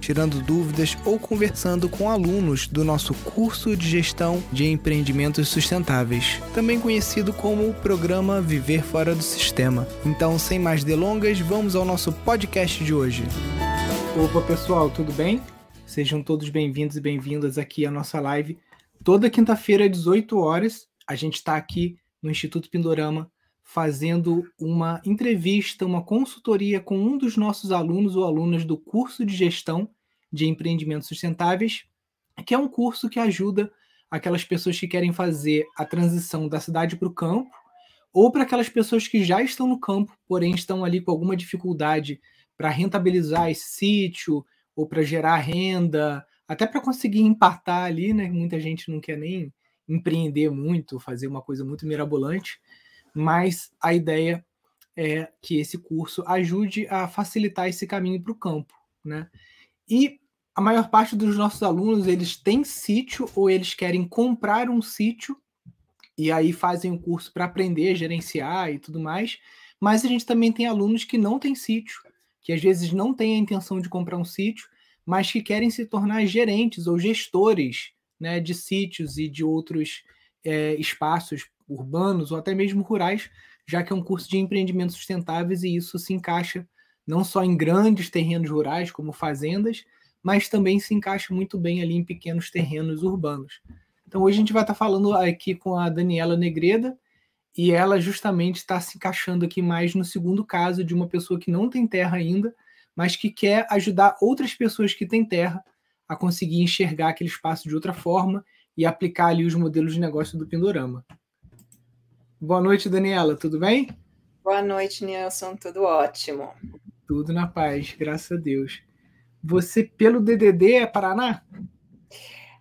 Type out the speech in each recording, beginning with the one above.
tirando dúvidas ou conversando com alunos do nosso curso de gestão de empreendimentos sustentáveis, também conhecido como o programa Viver Fora do Sistema. Então, sem mais delongas, vamos ao nosso podcast de hoje. Opa, pessoal, tudo bem? Sejam todos bem-vindos e bem-vindas aqui à nossa live. Toda quinta-feira, às 18 horas, a gente está aqui no Instituto Pindorama fazendo uma entrevista, uma consultoria com um dos nossos alunos ou alunas do curso de gestão de empreendimentos sustentáveis, que é um curso que ajuda aquelas pessoas que querem fazer a transição da cidade para o campo, ou para aquelas pessoas que já estão no campo, porém estão ali com alguma dificuldade para rentabilizar esse sítio, ou para gerar renda, até para conseguir empatar ali, né? Muita gente não quer nem empreender muito, fazer uma coisa muito mirabolante mas a ideia é que esse curso ajude a facilitar esse caminho para o campo, né? E a maior parte dos nossos alunos eles têm sítio ou eles querem comprar um sítio e aí fazem o um curso para aprender gerenciar e tudo mais. Mas a gente também tem alunos que não têm sítio, que às vezes não têm a intenção de comprar um sítio, mas que querem se tornar gerentes ou gestores né, de sítios e de outros é, espaços urbanos ou até mesmo rurais, já que é um curso de empreendimentos sustentáveis e isso se encaixa não só em grandes terrenos rurais, como fazendas, mas também se encaixa muito bem ali em pequenos terrenos urbanos. Então hoje a gente vai estar falando aqui com a Daniela Negreda, e ela justamente está se encaixando aqui mais no segundo caso de uma pessoa que não tem terra ainda, mas que quer ajudar outras pessoas que têm terra a conseguir enxergar aquele espaço de outra forma e aplicar ali os modelos de negócio do Pindorama. Boa noite, Daniela, tudo bem? Boa noite, Nilson, tudo ótimo. Tudo na paz, graças a Deus. Você, pelo DDD, é Paraná?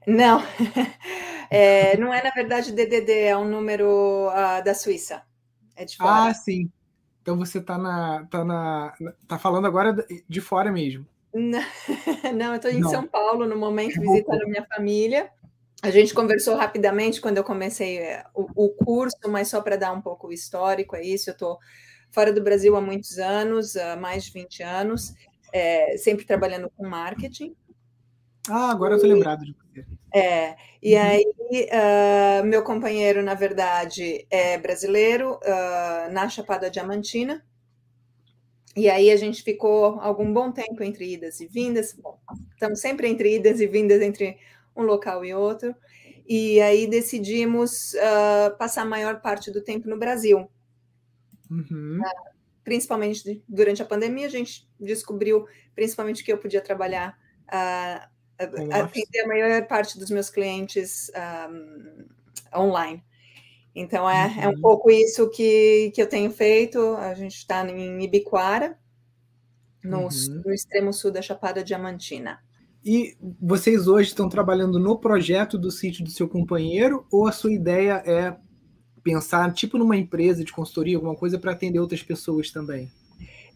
Não, é, não é na verdade DDD, é um número uh, da Suíça. É de fora. Ah, sim. Então você está na, tá na, tá falando agora de fora mesmo. Não, não eu estou em não. São Paulo no momento visitando minha família. A gente conversou rapidamente quando eu comecei eh, o, o curso, mas só para dar um pouco o histórico, é isso. Eu estou fora do Brasil há muitos anos, há mais de 20 anos, é, sempre trabalhando com marketing. Ah, agora eu estou lembrado de você. É, e uhum. aí, uh, meu companheiro, na verdade, é brasileiro, uh, na Chapada Diamantina. E aí a gente ficou algum bom tempo entre idas e vindas. Bom, estamos sempre entre idas e vindas entre um local e outro. E aí decidimos uh, passar a maior parte do tempo no Brasil. Uhum. Uh, principalmente durante a pandemia, a gente descobriu principalmente que eu podia trabalhar, uh, atender a maior parte dos meus clientes um, online. Então, é, uhum. é um uhum. pouco isso que, que eu tenho feito. A gente está em Ibiquara, no, uhum. no extremo sul da Chapada Diamantina. E vocês hoje estão trabalhando no projeto do sítio do seu companheiro ou a sua ideia é pensar tipo numa empresa de consultoria, alguma coisa para atender outras pessoas também?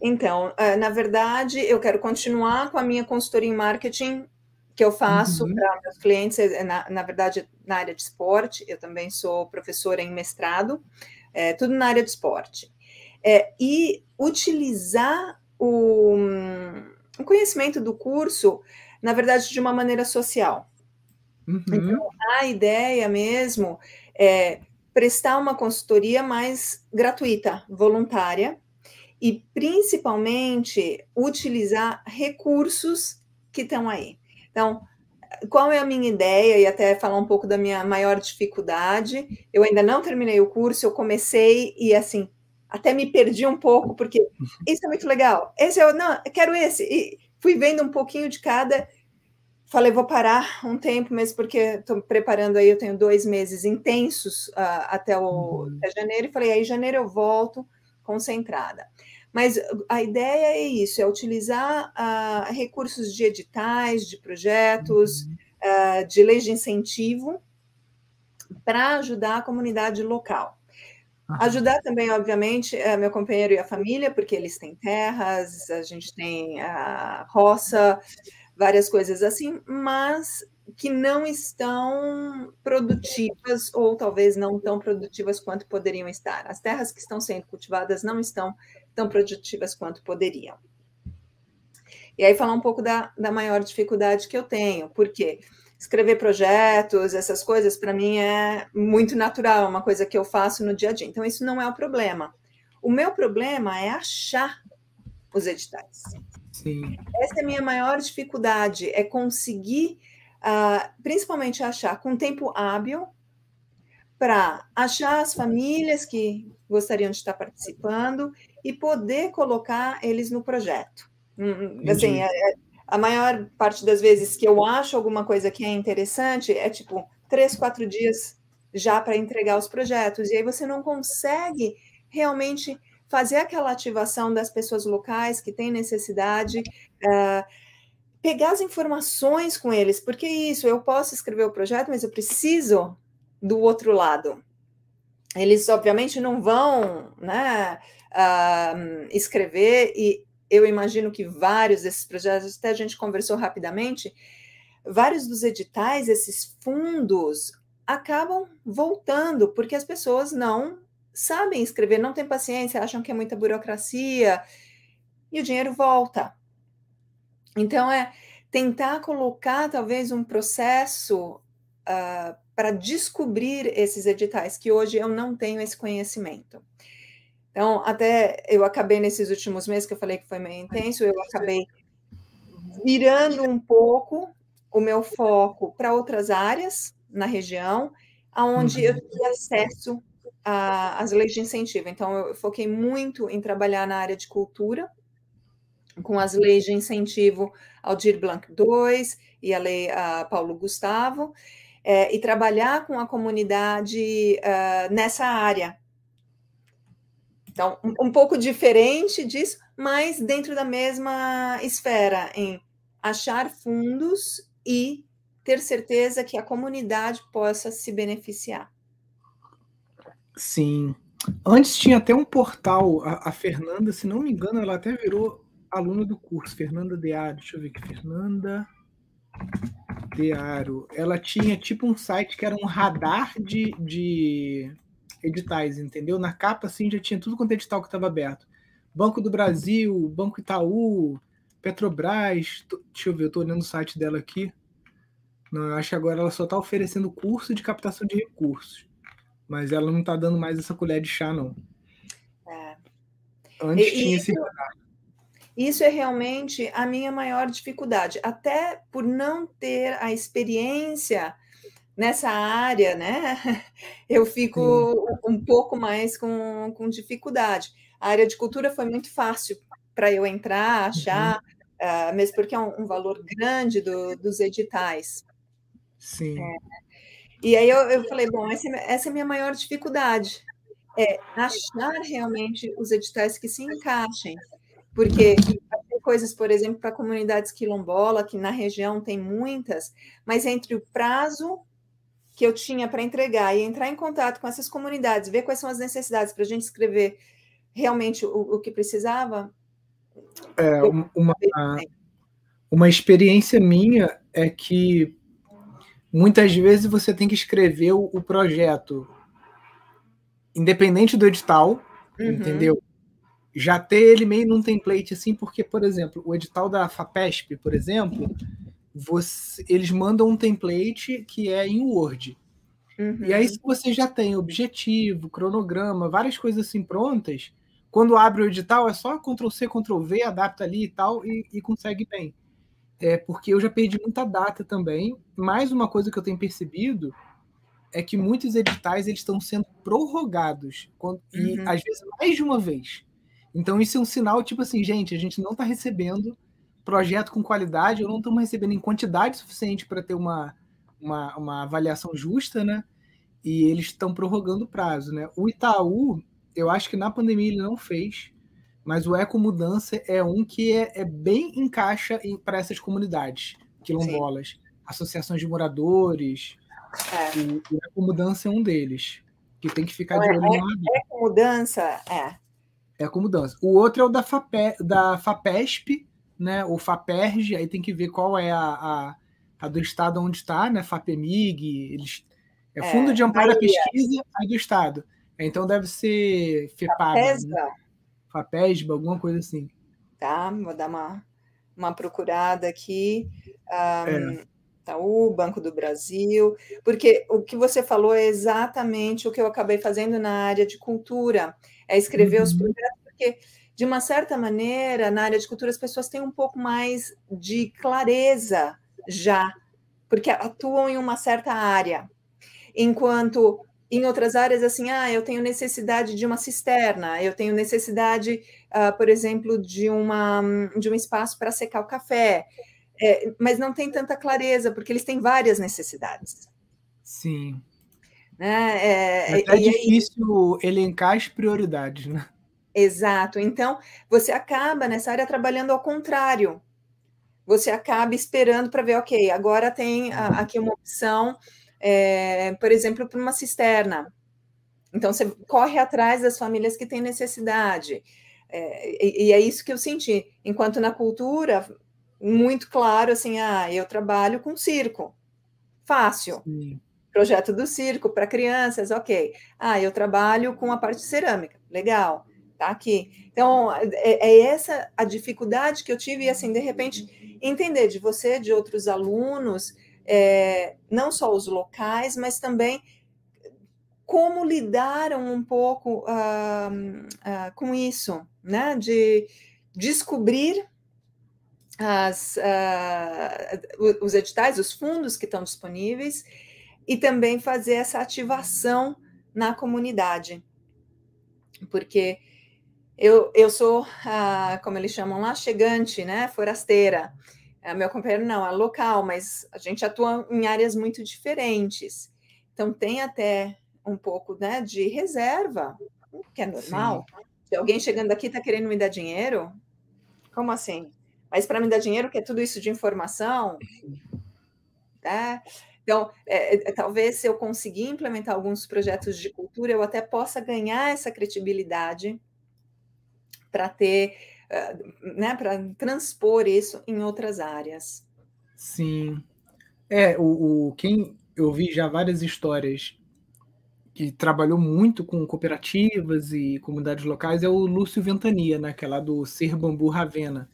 Então, é, na verdade, eu quero continuar com a minha consultoria em marketing que eu faço uhum. para meus clientes, é, na, na, verdade, na área de esporte. Eu também sou professora em mestrado, é, tudo na área de esporte. É, e utilizar o, o conhecimento do curso na verdade, de uma maneira social. Uhum. Então, a ideia mesmo é prestar uma consultoria mais gratuita, voluntária, e principalmente utilizar recursos que estão aí. Então, qual é a minha ideia e até falar um pouco da minha maior dificuldade. Eu ainda não terminei o curso, eu comecei e assim, até me perdi um pouco porque isso é muito legal. Esse eu não, eu quero esse. E fui vendo um pouquinho de cada. Falei, vou parar um tempo mesmo, porque estou preparando aí, eu tenho dois meses intensos uh, até, o, uhum. até janeiro, e falei, aí janeiro eu volto concentrada. Mas a ideia é isso, é utilizar uh, recursos de editais, de projetos, uhum. uh, de leis de incentivo para ajudar a comunidade local. Ajudar também, obviamente, é meu companheiro e a família, porque eles têm terras, a gente tem a roça, várias coisas assim, mas que não estão produtivas ou talvez não tão produtivas quanto poderiam estar. As terras que estão sendo cultivadas não estão tão produtivas quanto poderiam. E aí falar um pouco da, da maior dificuldade que eu tenho, porque escrever projetos, essas coisas, para mim é muito natural, é uma coisa que eu faço no dia a dia. Então, isso não é o problema. O meu problema é achar os editais. Sim. Essa é a minha maior dificuldade, é conseguir, uh, principalmente achar com tempo hábil, para achar as famílias que gostariam de estar participando e poder colocar eles no projeto. Hum, assim, é, é, a maior parte das vezes que eu acho alguma coisa que é interessante é tipo três, quatro dias já para entregar os projetos, e aí você não consegue realmente fazer aquela ativação das pessoas locais que têm necessidade, uh, pegar as informações com eles, porque isso, eu posso escrever o projeto, mas eu preciso do outro lado. Eles, obviamente, não vão né, uh, escrever e eu imagino que vários desses projetos, até a gente conversou rapidamente, vários dos editais, esses fundos, acabam voltando, porque as pessoas não sabem escrever, não têm paciência, acham que é muita burocracia, e o dinheiro volta. Então, é tentar colocar talvez um processo uh, para descobrir esses editais, que hoje eu não tenho esse conhecimento. Então, até eu acabei nesses últimos meses, que eu falei que foi meio intenso, eu acabei virando um pouco o meu foco para outras áreas na região, aonde uhum. eu tive acesso às leis de incentivo. Então, eu foquei muito em trabalhar na área de cultura, com as leis de incentivo Aldir Blanc II e a lei a Paulo Gustavo, é, e trabalhar com a comunidade uh, nessa área, então, um, um pouco diferente disso, mas dentro da mesma esfera, em achar fundos e ter certeza que a comunidade possa se beneficiar. Sim. Antes tinha até um portal, a, a Fernanda, se não me engano, ela até virou aluna do curso, Fernanda Dearo. Deixa eu ver aqui, Fernanda Dearo. Ela tinha tipo um site que era um radar de, de editais, entendeu? Na capa, assim, já tinha tudo quanto é edital que estava aberto. Banco do Brasil, Banco Itaú, Petrobras. Tô, deixa eu ver, eu estou olhando o site dela aqui. Não, eu acho que agora ela só está oferecendo curso de captação de recursos. Mas ela não está dando mais essa colher de chá, não. É. Antes e, tinha esse Isso é realmente a minha maior dificuldade, até por não ter a experiência nessa área, né, eu fico Sim. um pouco mais com, com dificuldade. A área de cultura foi muito fácil para eu entrar, achar, uhum. uh, mesmo porque é um, um valor grande do, dos editais. Sim. É. E aí eu, eu falei, bom, essa, essa é a minha maior dificuldade, é achar realmente os editais que se encaixem, porque tem coisas, por exemplo, para comunidades quilombola, que na região tem muitas, mas entre o prazo que eu tinha para entregar e entrar em contato com essas comunidades, ver quais são as necessidades para a gente escrever realmente o, o que precisava. É, uma, uma experiência minha é que muitas vezes você tem que escrever o, o projeto independente do edital, uhum. entendeu? Já ter ele meio num template assim, porque, por exemplo, o edital da FAPESP, por exemplo, você, eles mandam um template que é em Word. Uhum. E aí, se você já tem objetivo, cronograma, várias coisas assim prontas, quando abre o edital, é só Ctrl C, Ctrl V, adapta ali e tal, e, e consegue bem. É, porque eu já perdi muita data também. Mais uma coisa que eu tenho percebido é que muitos editais eles estão sendo prorrogados, quando, uhum. e às vezes mais de uma vez. Então, isso é um sinal, tipo assim, gente, a gente não está recebendo projeto com qualidade, ou não estamos recebendo em quantidade suficiente para ter uma, uma, uma, avaliação justa, né? E eles estão prorrogando o prazo, né? O Itaú, eu acho que na pandemia ele não fez, mas o Eco Mudança é um que é, é bem encaixa para essas comunidades quilombolas, Sim. associações de moradores. É. O, o Eco Mudança é um deles. que tem que ficar de olho é, é, é com mudança, é. É com mudança. O outro é o da, FAPE, da FAPESP, né? O FAPERG, aí tem que ver qual é a, a, a do estado onde está, né? FAPEMIG, eles, é Fundo é, de Amparo à Pesquisa aí do Estado. Então deve ser FEPAB. FAPESBA. Né? FAPESBA, alguma coisa assim. Tá, vou dar uma, uma procurada aqui. Um, é. Itaú, Banco do Brasil, porque o que você falou é exatamente o que eu acabei fazendo na área de cultura, é escrever uhum. os projetos, porque de uma certa maneira, na área de cultura, as pessoas têm um pouco mais de clareza já, porque atuam em uma certa área, enquanto em outras áreas, assim, ah, eu tenho necessidade de uma cisterna, eu tenho necessidade, uh, por exemplo, de, uma, de um espaço para secar o café, é, mas não tem tanta clareza, porque eles têm várias necessidades. Sim. Né? É, é, difícil aí... elencar as prioridades, né? Exato. Então, você acaba nessa área trabalhando ao contrário. Você acaba esperando para ver, ok, agora tem aqui uma opção, é, por exemplo, para uma cisterna. Então, você corre atrás das famílias que têm necessidade. É, e, e, é isso que eu senti. Enquanto na cultura, muito claro assim, ah, eu trabalho com circo. Fácil. Sim. Projeto do circo para crianças, ok. Ah, eu trabalho com a parte cerâmica. Legal. Tá aqui. Então, é, é essa a dificuldade que eu tive, e assim, de repente, entender de você, de outros alunos, é, não só os locais, mas também como lidaram um pouco uh, com isso, né? De descobrir as, uh, os editais, os fundos que estão disponíveis, e também fazer essa ativação na comunidade. Porque eu, eu sou, uh, como eles chamam lá, chegante, né? Forasteira. Uh, meu companheiro não, é local, mas a gente atua em áreas muito diferentes. Então tem até um pouco né, de reserva, que é normal. Sim. Se alguém chegando aqui está querendo me dar dinheiro, como assim? Mas para me dar dinheiro, que é tudo isso de informação, né? Então, é, é, talvez se eu conseguir implementar alguns projetos de cultura, eu até possa ganhar essa credibilidade para ter, uh, né, para transpor isso em outras áreas. Sim. É, o, o, quem eu vi já várias histórias que trabalhou muito com cooperativas e comunidades locais é o Lúcio Ventania, né, que é do Ser Bambu Ravena.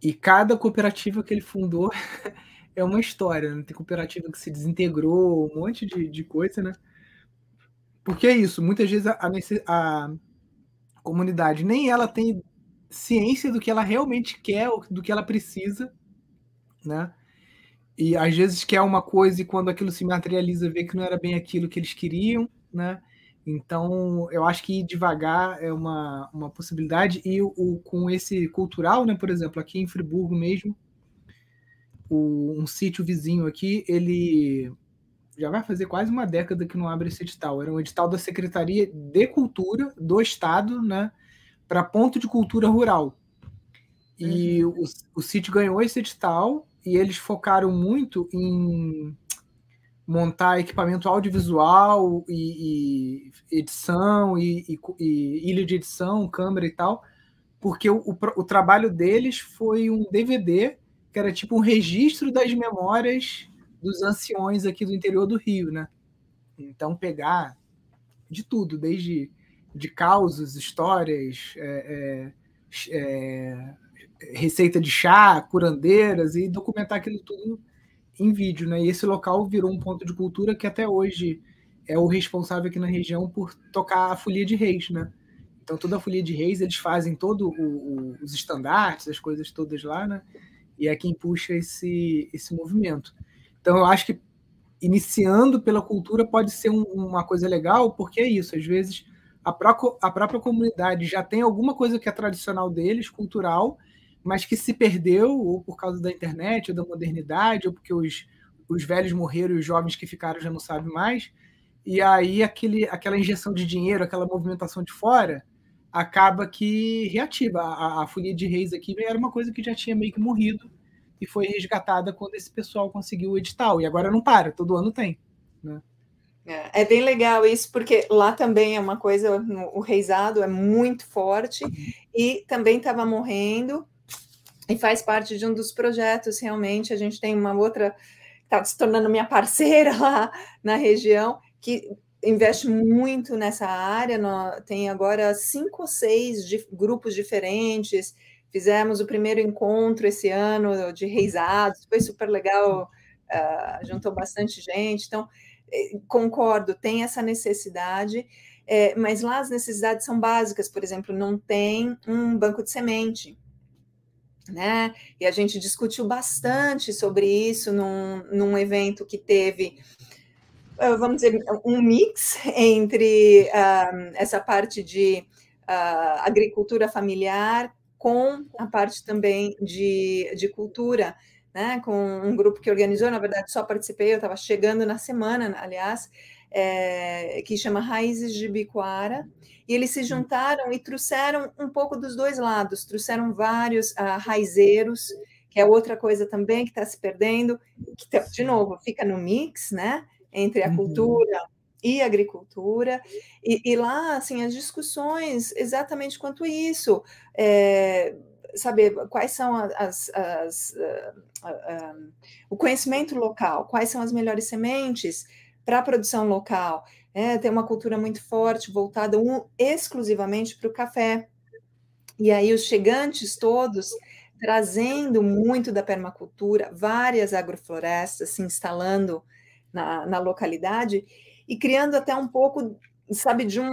E cada cooperativa que ele fundou é uma história, né? Tem cooperativa que se desintegrou, um monte de, de coisa, né? Porque é isso, muitas vezes a, a comunidade nem ela tem ciência do que ela realmente quer, do que ela precisa, né? E às vezes quer uma coisa e quando aquilo se materializa vê que não era bem aquilo que eles queriam, né? Então, eu acho que ir devagar é uma, uma possibilidade. E o, o, com esse cultural, né, por exemplo, aqui em Friburgo mesmo, o, um sítio vizinho aqui, ele já vai fazer quase uma década que não abre esse edital. Era um edital da Secretaria de Cultura do Estado, né, para ponto de cultura rural. E uhum. o, o sítio ganhou esse edital e eles focaram muito em montar equipamento audiovisual e, e edição e, e, e, ilha de edição, câmera e tal, porque o, o, o, trabalho deles foi um DVD que era tipo um registro das memórias dos anciões aqui do interior do Rio, né? Então pegar de tudo, desde de causos, histórias, é, é, é, receita de chá, curandeiras e documentar aquilo tudo em vídeo, né? E esse local virou um ponto de cultura que até hoje é o responsável aqui na região por tocar a folia de reis, né? Então toda a folia de reis eles fazem todos os estandartes, as coisas todas lá, né? E é quem puxa esse esse movimento. Então eu acho que iniciando pela cultura pode ser um, uma coisa legal, porque é isso, às vezes a, pró a própria comunidade já tem alguma coisa que é tradicional deles, cultural, mas que se perdeu ou por causa da internet, ou da modernidade, ou porque os, os velhos morreram e os jovens que ficaram já não sabem mais. E aí aquele, aquela injeção de dinheiro, aquela movimentação de fora, acaba que reativa. A, a Folia de Reis aqui era uma coisa que já tinha meio que morrido e foi resgatada quando esse pessoal conseguiu o edital. E agora não para, todo ano tem. Né? É, é, bem legal isso, porque lá também é uma coisa, o reizado é muito forte e também estava morrendo e faz parte de um dos projetos, realmente. A gente tem uma outra, está se tornando minha parceira lá na região, que investe muito nessa área. tem agora cinco ou seis grupos diferentes. Fizemos o primeiro encontro esse ano de reisados, foi super legal, uh, juntou bastante gente. Então, eh, concordo, tem essa necessidade, é, mas lá as necessidades são básicas, por exemplo, não tem um banco de semente. Né? E a gente discutiu bastante sobre isso num, num evento que teve, ah, vamos dizer, um mix entre uh, essa parte de uh, agricultura familiar com a parte também de, de cultura né, com um grupo que organizou, na verdade só participei, eu estava chegando na semana, aliás, é, que chama Raízes de Biquara, e eles se juntaram e trouxeram um pouco dos dois lados, trouxeram vários uh, raizeiros, que é outra coisa também que está se perdendo, que, tá, de novo, fica no mix, né, entre a uhum. cultura e agricultura, e, e, lá, assim, as discussões exatamente quanto isso, é, saber quais são as, as uh, uh, um, o conhecimento local, quais são as melhores sementes para a produção local. É, tem uma cultura muito forte, voltada um, exclusivamente para o café. E aí os chegantes todos trazendo muito da permacultura, várias agroflorestas se instalando na, na localidade e criando até um pouco, sabe, de um,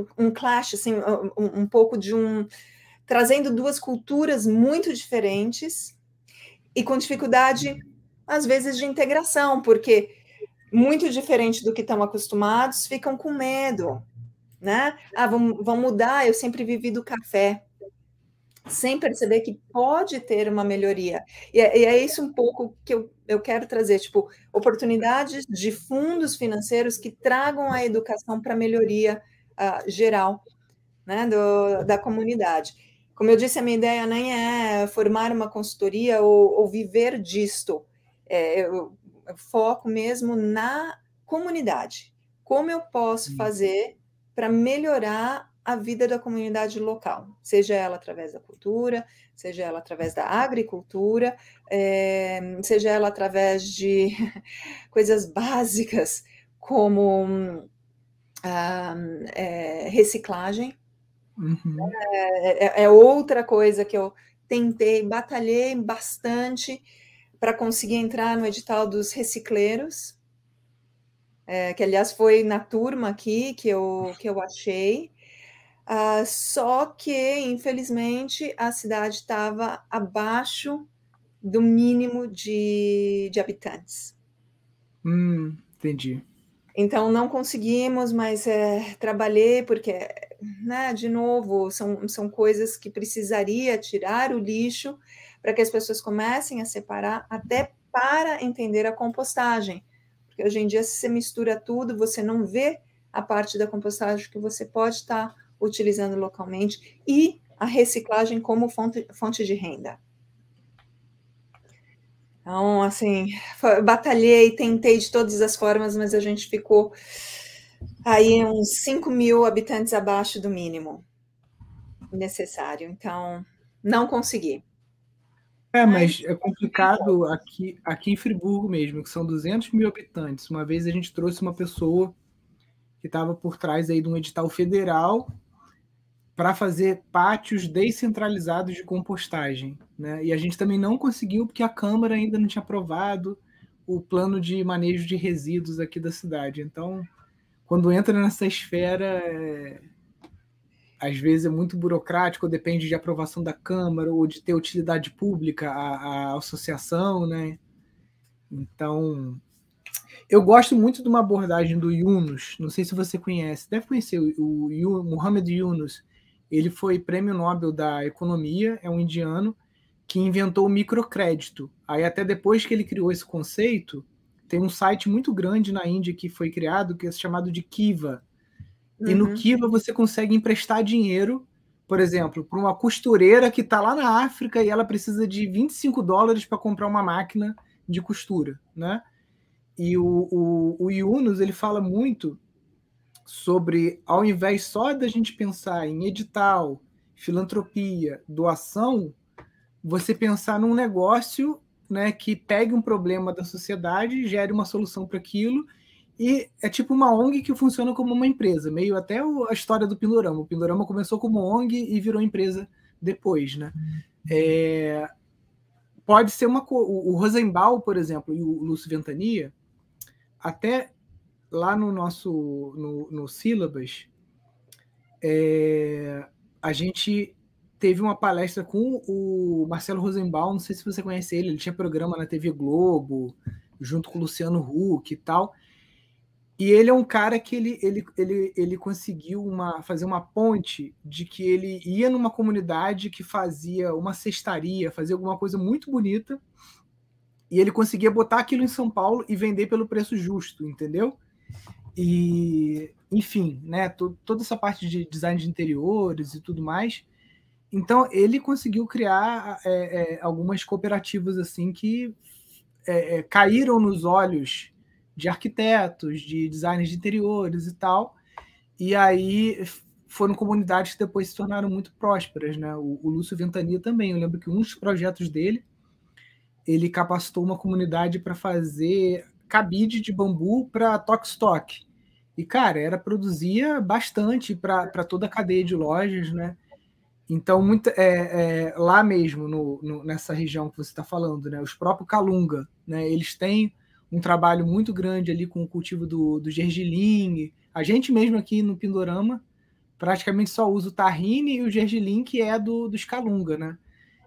um, um clash, assim, um, um pouco de um trazendo duas culturas muito diferentes e com dificuldade, às vezes, de integração, porque muito diferente do que estão acostumados, ficam com medo, né? Ah, vão, vão mudar, eu sempre vivi do café, sem perceber que pode ter uma melhoria. E é, e é isso um pouco que eu, eu quero trazer, tipo, oportunidades de fundos financeiros que tragam a educação para melhoria uh, geral né, do, da comunidade. Como eu disse, a minha ideia nem é formar uma consultoria ou, ou viver disto. É, eu, eu foco mesmo na comunidade. Como eu posso fazer para melhorar a vida da comunidade local, seja ela através da cultura, seja ela através da agricultura, é, seja ela através de coisas básicas como ah, é, reciclagem, Uhum. É, é, é, outra coisa que eu tentei, batalhei bastante para conseguir entrar no edital dos recicleiros, é, que aliás foi na turma aqui que eu, que eu achei. Uh, só que, infelizmente, a cidade estava abaixo do mínimo de, de habitantes. Hum, entendi. Então, não conseguimos, mas é, trabalhei, porque né, de novo, são, são coisas que precisaria tirar o lixo para que as pessoas comecem a separar, até para entender a compostagem. Porque hoje em dia, se você mistura tudo, você não vê a parte da compostagem que você pode estar utilizando localmente e a reciclagem como fonte, fonte de renda. Então, assim, batalhei, tentei de todas as formas, mas a gente ficou aí uns 5 mil habitantes abaixo do mínimo necessário. Então, não consegui. É, mas é complicado aqui, aqui em Friburgo mesmo, que são 200 mil habitantes. Uma vez a gente trouxe uma pessoa que estava por trás aí de um edital federal para fazer pátios descentralizados de compostagem. Né? E a gente também não conseguiu, porque a Câmara ainda não tinha aprovado o plano de manejo de resíduos aqui da cidade. Então, quando entra nessa esfera, é, às vezes é muito burocrático, depende de aprovação da Câmara ou de ter utilidade pública a, a associação, né? Então, eu gosto muito de uma abordagem do Yunus, não sei se você conhece, deve conhecer o, o Muhammad Yunus. Ele foi prêmio Nobel da Economia, é um indiano que inventou o microcrédito. Aí até depois que ele criou esse conceito, tem um site muito grande na Índia que foi criado, que é chamado de Kiva. Uhum. E no uhum. Kiva você consegue emprestar dinheiro, por exemplo, para uma costureira que está lá na África e ela precisa de 25 dólares para comprar uma máquina de costura, né? E o, o, o Yunus ele fala muito sobre, ao invés só da gente pensar em edital, filantropia, doação, você pensar num negócio né, que pegue um problema da sociedade, gere uma solução para aquilo, e é tipo uma ONG que funciona como uma empresa, meio até a história do Pindorama. O Pindorama começou como ONG e virou empresa depois, né? É, pode ser uma o Rosenbaum, por exemplo, e o Lúcio Ventania, até lá no nosso no, no sílabas, é, a gente teve uma palestra com o Marcelo Rosenbaum, não sei se você conhece ele, ele tinha programa na TV Globo, junto com o Luciano Huck e tal. E ele é um cara que ele, ele, ele, ele conseguiu uma, fazer uma ponte de que ele ia numa comunidade que fazia uma cestaria, fazia alguma coisa muito bonita, e ele conseguia botar aquilo em São Paulo e vender pelo preço justo, entendeu? E, enfim, né, toda essa parte de design de interiores e tudo mais. Então, ele conseguiu criar é, é, algumas cooperativas assim que é, é caíram nos olhos de arquitetos, de designers de interiores e tal. E aí foram comunidades que depois se tornaram muito prósperas, né? O, o Lúcio Ventania também. Eu lembro que um dos projetos dele, ele capacitou uma comunidade para fazer cabide de bambu para Tokstok. E, cara, era produzia bastante para toda a cadeia de lojas, né? Então, muito, é, é, lá mesmo, no, no, nessa região que você está falando, né? Os próprios Calunga, né? Eles têm um trabalho muito grande ali com o cultivo do, do gergelim. A gente mesmo aqui no Pindorama praticamente só usa o tahine e o gergelim, que é do, do Scalunga, né?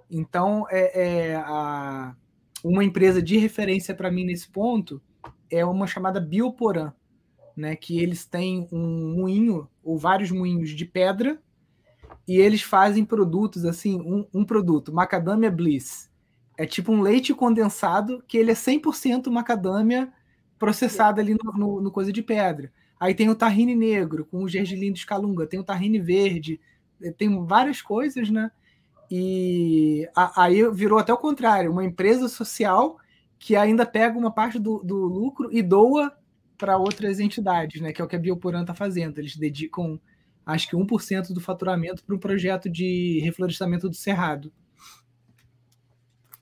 Então, é, é a, uma empresa de referência para mim nesse ponto é uma chamada Bioporã, né? Que eles têm um moinho ou vários moinhos de pedra e eles fazem produtos assim, um, um produto, Macadamia Bliss, é tipo um leite condensado que ele é 100% macadâmia processada ali no, no, no, coisa de pedra. Aí tem o tahine negro com o gergelim de escalunga, tem o tahine verde, eh, tem várias coisas, né? E aí virou até o contrário, uma empresa social que ainda pega uma parte do, do lucro e doa para outras entidades, né? Que é o que a Bioporan está fazendo. Eles dedicam, acho que 1% do faturamento para um projeto de reflorestamento do Cerrado.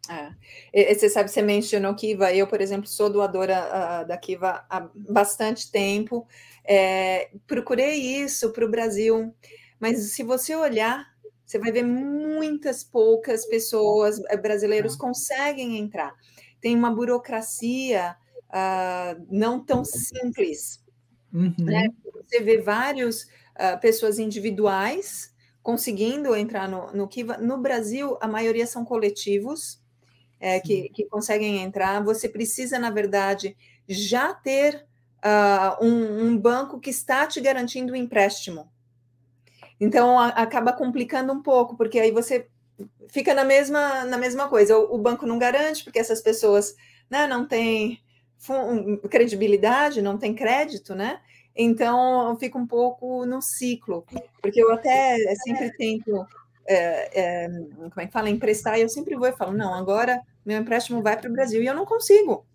É. Você sabe, você mencionou Kiva. Eu, por exemplo, sou doadora uh, da Kiva há bastante tempo. É, procurei isso para o Brasil, mas se você olhar, você vai ver muitas poucas pessoas eh, brasileiros conseguem entrar. Tem uma burocracia uh, não tão simples. Uhum. Né? Você vê várias uh, pessoas individuais conseguindo entrar no, no Kiva. No Brasil, a maioria são coletivos é, que, que, conseguem entrar, você precisa, na verdade, já ter uh, um, um, banco que está te garantindo o um empréstimo. Então, a, acaba complicando um pouco, porque aí você fica na mesma, na mesma coisa. O, o banco não garante, porque essas pessoas né, não têm credibilidade, não têm crédito, né? Então, fica um pouco no ciclo, porque eu até sempre tento é, é, como é que fala, emprestar, e eu sempre vou e falo, não, agora meu empréstimo vai para o Brasil, e eu não consigo.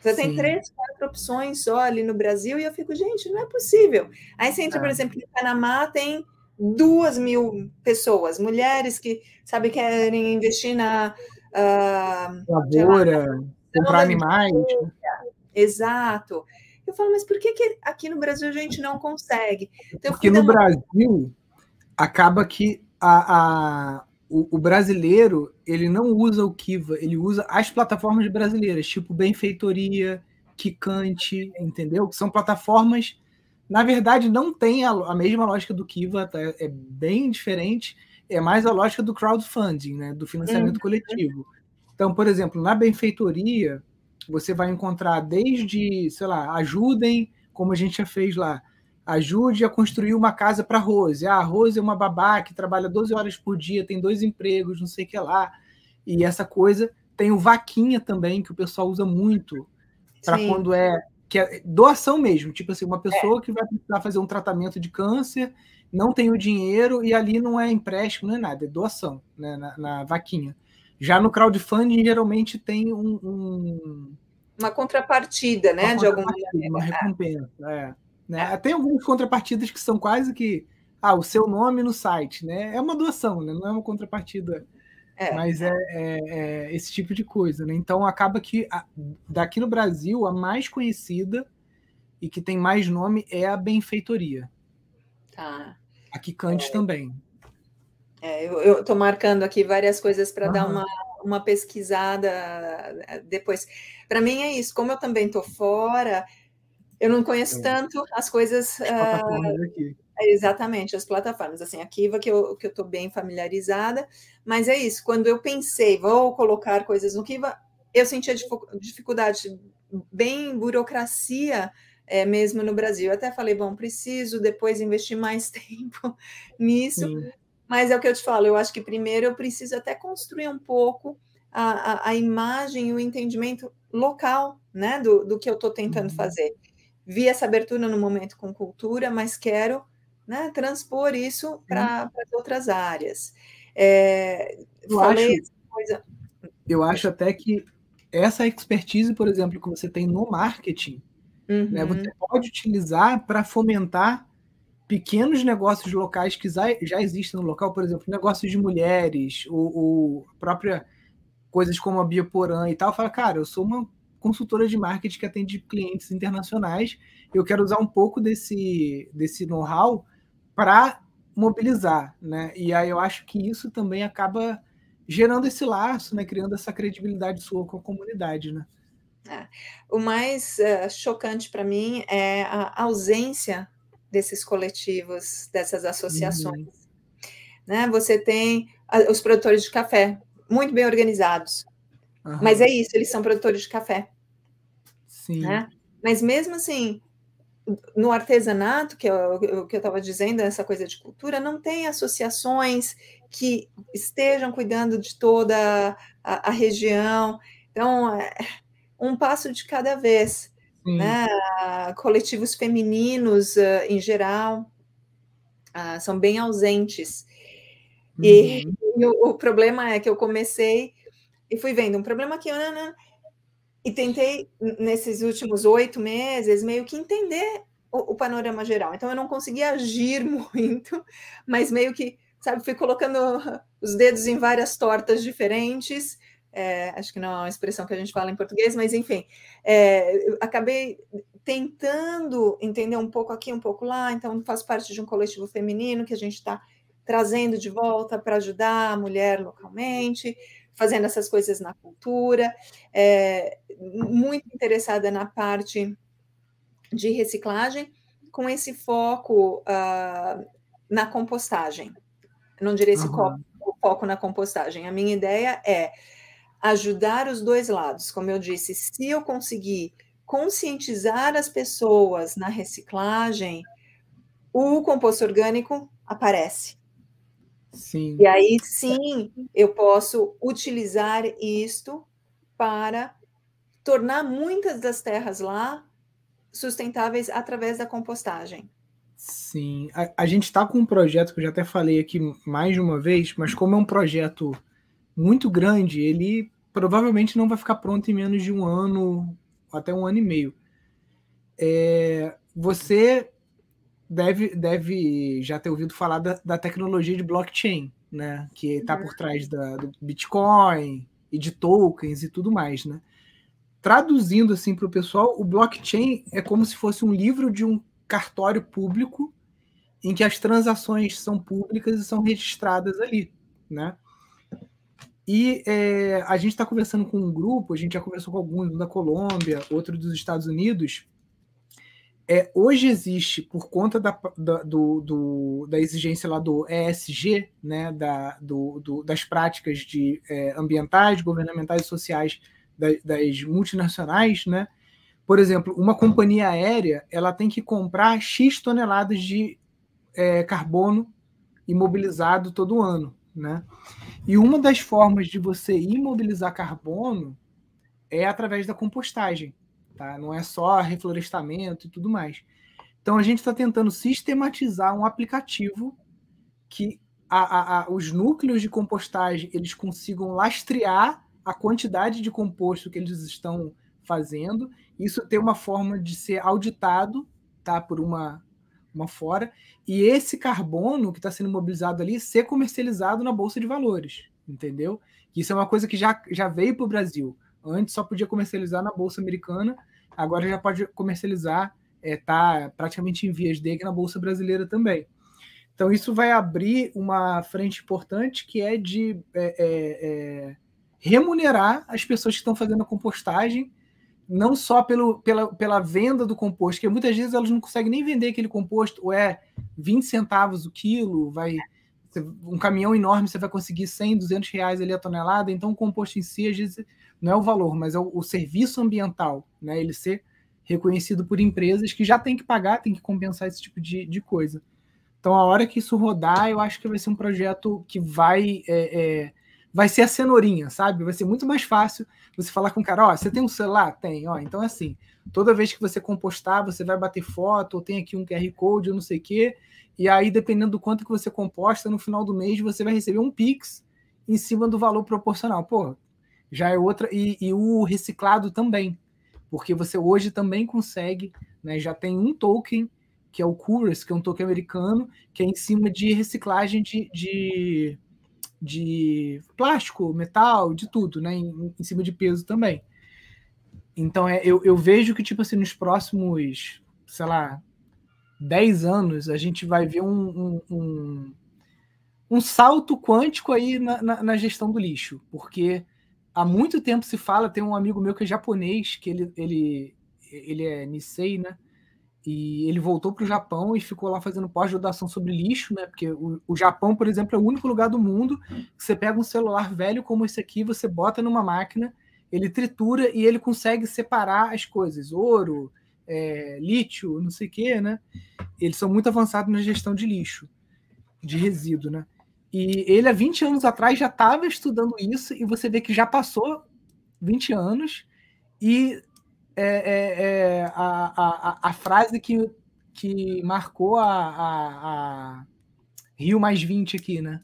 Você Sim. tem três, quatro opções só ali no Brasil, e eu fico, gente, não é possível. Aí você entra, por é. exemplo, em Panamá, tem duas mil pessoas, mulheres que, sabe, querem investir na... Uh, Lavoura, comprar animais. Exato. Eu falo, mas por que, que aqui no Brasil a gente não consegue? Então, Porque no Brasil acaba que a, a, o, o, brasileiro ele não usa o Kiva, ele usa as plataformas brasileiras, tipo Benfeitoria, Kikante, entendeu? Que são plataformas, na verdade, não tem a, a mesma lógica do Kiva, tá? é bem diferente, é mais a lógica do crowdfunding, né? do financiamento uhum. coletivo. Então, por exemplo, na Benfeitoria, você vai encontrar desde, sei lá, ajudem, como a gente já fez lá, ajude a construir uma casa para Rose. Ah, a Rose é uma babá que trabalha 12 horas por dia, tem dois empregos, não sei o que lá. E essa coisa. Tem o vaquinha também, que o pessoal usa muito para quando é que é doação mesmo, tipo assim, uma pessoa é. que vai precisar fazer um tratamento de câncer, não tem o dinheiro e ali não é empréstimo, não é nada, é doação, né, na, na vaquinha. Já no crowdfunding, geralmente tem um, um uma contrapartida, né? Uma de alguma maneira. Uma recompensa, é. Né? É. Tem algumas contrapartidas que são quase que ah, o seu nome no site, né? É uma doação, né? Não é uma contrapartida, é. mas é, é, é, esse tipo de coisa, né? Então acaba que a, daqui no Brasil a mais conhecida e que tem mais nome é a benfeitoria. Tá. Aqui Cante é. também. É, eu estou marcando aqui várias coisas para uhum. dar uma, uma pesquisada eh, depois. Para mim é isso, como eu também estou fora, eu não conheço é. tanto as coisas. As uh, exatamente, as plataformas. Assim, a Kiva, que eu estou que eu bem familiarizada, mas é isso, quando eu pensei, vou colocar coisas no Kiva, eu sentia dificuldade, bem burocracia é, mesmo no Brasil. Eu até falei, bom, preciso depois investir mais tempo nisso. Sim. Mas é o que eu te falo, eu acho que primeiro eu preciso até construir um pouco a, a, a imagem e o entendimento local né, do, do que eu estou tentando uhum. fazer. Vi essa abertura no momento com cultura, mas quero né, transpor isso para uhum. outras áreas. É, eu, acho, coisa... eu acho até que essa expertise, por exemplo, que você tem no marketing, uhum. né, você pode utilizar para fomentar pequenos negócios locais que já existem no local, por exemplo, negócios de mulheres, ou, ou própria coisas como a Bioporã e tal, fala, cara, eu sou uma consultora de marketing que atende clientes internacionais, eu quero usar um pouco desse, desse know-how para mobilizar, né? E aí eu acho que isso também acaba gerando esse laço, né? Criando essa credibilidade sua com a comunidade, né? É. O mais uh, chocante para mim é a ausência desses coletivos, dessas associações. Uhum. Né? Você tem os produtores de café, muito bem organizados. Uhum. Mas é isso, eles são produtores de café. Sim. Né? Mas mesmo assim, no artesanato, que eu, que eu estava dizendo, essa coisa de cultura, não tem associações que estejam cuidando de toda a, a região. Então, é um passo de cada vez né? coletivos femininos uh, em geral uh, são bem ausentes. Uhum. E, e o, o, problema é que eu comecei e fui vendo um problema que eu não, não, e tentei nesses últimos oito meses meio que entender o, o, panorama geral. Então eu não conseguia agir muito, mas meio que sabe fui colocando os dedos em várias tortas diferentes. É, acho que não é uma expressão que a gente fala em português, mas enfim, é, acabei tentando entender um pouco aqui, um pouco lá, então faço parte de um coletivo feminino que a gente está trazendo de volta para ajudar a mulher localmente, fazendo essas coisas na cultura, é, muito interessada na parte de reciclagem, com esse foco uh, na compostagem. Não diria esse uhum. foco na compostagem. A minha ideia é ajudar os dois lados. Como eu disse, se eu conseguir conscientizar as pessoas na reciclagem, o composto orgânico aparece. Sim. E aí sim eu posso utilizar isto para tornar muitas das terras lá sustentáveis através da compostagem. Sim, a, a gente está com um projeto que eu já até falei aqui mais de uma vez, mas como é um projeto muito grande, ele provavelmente não vai ficar pronto em menos de um ano, até um ano e meio. É, você deve, deve já ter ouvido falar da, da tecnologia de blockchain, né? Que está por uhum. trás da, do Bitcoin e de tokens e tudo mais, né? Traduzindo assim para o pessoal, o blockchain é como se fosse um livro de um cartório público em que as transações são públicas e são registradas ali, né? E é, a gente está conversando com um grupo, a gente já conversou com alguns, um da Colômbia, outro dos Estados Unidos. É, hoje existe, por conta da, da, do, do, da exigência lá do ESG, né, da, do, do das práticas de, é, ambientais, governamentais e sociais das, das multinacionais, né? Por exemplo, uma companhia aérea ela tem que comprar X toneladas de é, carbono imobilizado todo ano. Né? E uma das formas de você imobilizar carbono é através da compostagem. Tá? Não é só reflorestamento e tudo mais. Então a gente está tentando sistematizar um aplicativo que a, a, a, os núcleos de compostagem eles consigam lastrear a quantidade de composto que eles estão fazendo, isso ter uma forma de ser auditado tá, por uma, uma fora, e esse carbono que está sendo mobilizado ali ser comercializado na Bolsa de Valores, entendeu? Isso é uma coisa que já, já veio para o Brasil. Antes só podia comercializar na Bolsa Americana, agora já pode comercializar, está é, praticamente em vias de na Bolsa Brasileira também. Então, isso vai abrir uma frente importante que é de é, é, é, remunerar as pessoas que estão fazendo a compostagem, não só pelo, pela, pela venda do composto, que muitas vezes elas não conseguem nem vender aquele composto, ou é 20 centavos o quilo, vai um caminhão enorme você vai conseguir 100, 200 reais ali a tonelada, então o composto em si, às vezes, não é o valor, mas é o, o serviço ambiental, né? ele ser reconhecido por empresas que já tem que pagar, tem que compensar esse tipo de, de coisa. Então, a hora que isso rodar, eu acho que vai ser um projeto que vai é, é, vai ser a cenourinha, sabe? Vai ser muito mais fácil você falar com o cara, ó, você tem um celular? Tem, ó. Então, assim, toda vez que você compostar, você vai bater foto, ou tem aqui um QR Code, ou não sei o quê, e aí, dependendo do quanto que você composta, no final do mês você vai receber um Pix em cima do valor proporcional. Pô, já é outra. E, e o reciclado também, porque você hoje também consegue, né? Já tem um token que é o Curus, que é um token americano, que é em cima de reciclagem de, de, de plástico, metal, de tudo, né? Em, em, cima de peso também. Então, é, eu, eu vejo que, tipo assim, nos próximos, sei lá, 10 anos, a gente vai ver um, um, um, um salto quântico aí na, na, na, gestão do lixo, porque há muito tempo se fala, tem um amigo meu que é japonês, que ele, ele, ele é Nisei, né? E ele voltou para o Japão e ficou lá fazendo pós-graduação sobre lixo, né? Porque o, o, Japão, por exemplo, é o único lugar do mundo que você pega um celular velho como esse aqui, você bota numa máquina, ele tritura e ele consegue separar as coisas, ouro, é, lítio, não sei o quê, né? Eles são muito avançados na gestão de lixo, de resíduo, né? E ele, há 20 anos atrás, já estava estudando isso, e você vê que já passou 20 anos, e é, é, é a, a, a, frase que, que marcou a, a, a, Rio mais 20 aqui, né?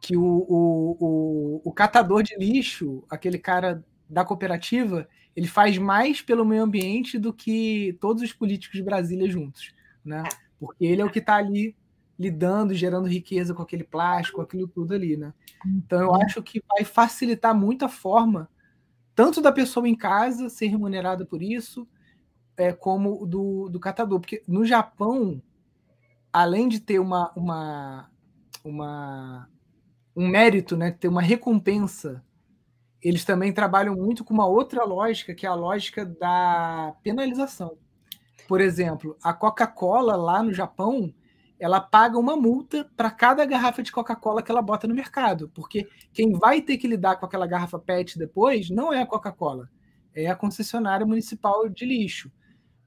Que o, o, o, o catador de lixo, aquele cara da cooperativa, ele faz mais pelo meio ambiente do que todos os políticos de Brasília juntos, né? Porque ele é o que está ali lidando, gerando riqueza com aquele plástico, aquilo tudo ali, né? Então eu acho que vai facilitar muito a forma tanto da pessoa em casa ser remunerada por isso, é, como do, do catador. Porque no Japão, além de ter uma, uma, uma um mérito, né, ter uma recompensa, eles também trabalham muito com uma outra lógica, que é a lógica da penalização. Por exemplo, a Coca-Cola lá no Japão, ela paga uma multa para cada garrafa de Coca-Cola que ela bota no mercado, porque quem vai ter que lidar com aquela garrafa PET depois não é a Coca-Cola, é a concessionária municipal de lixo.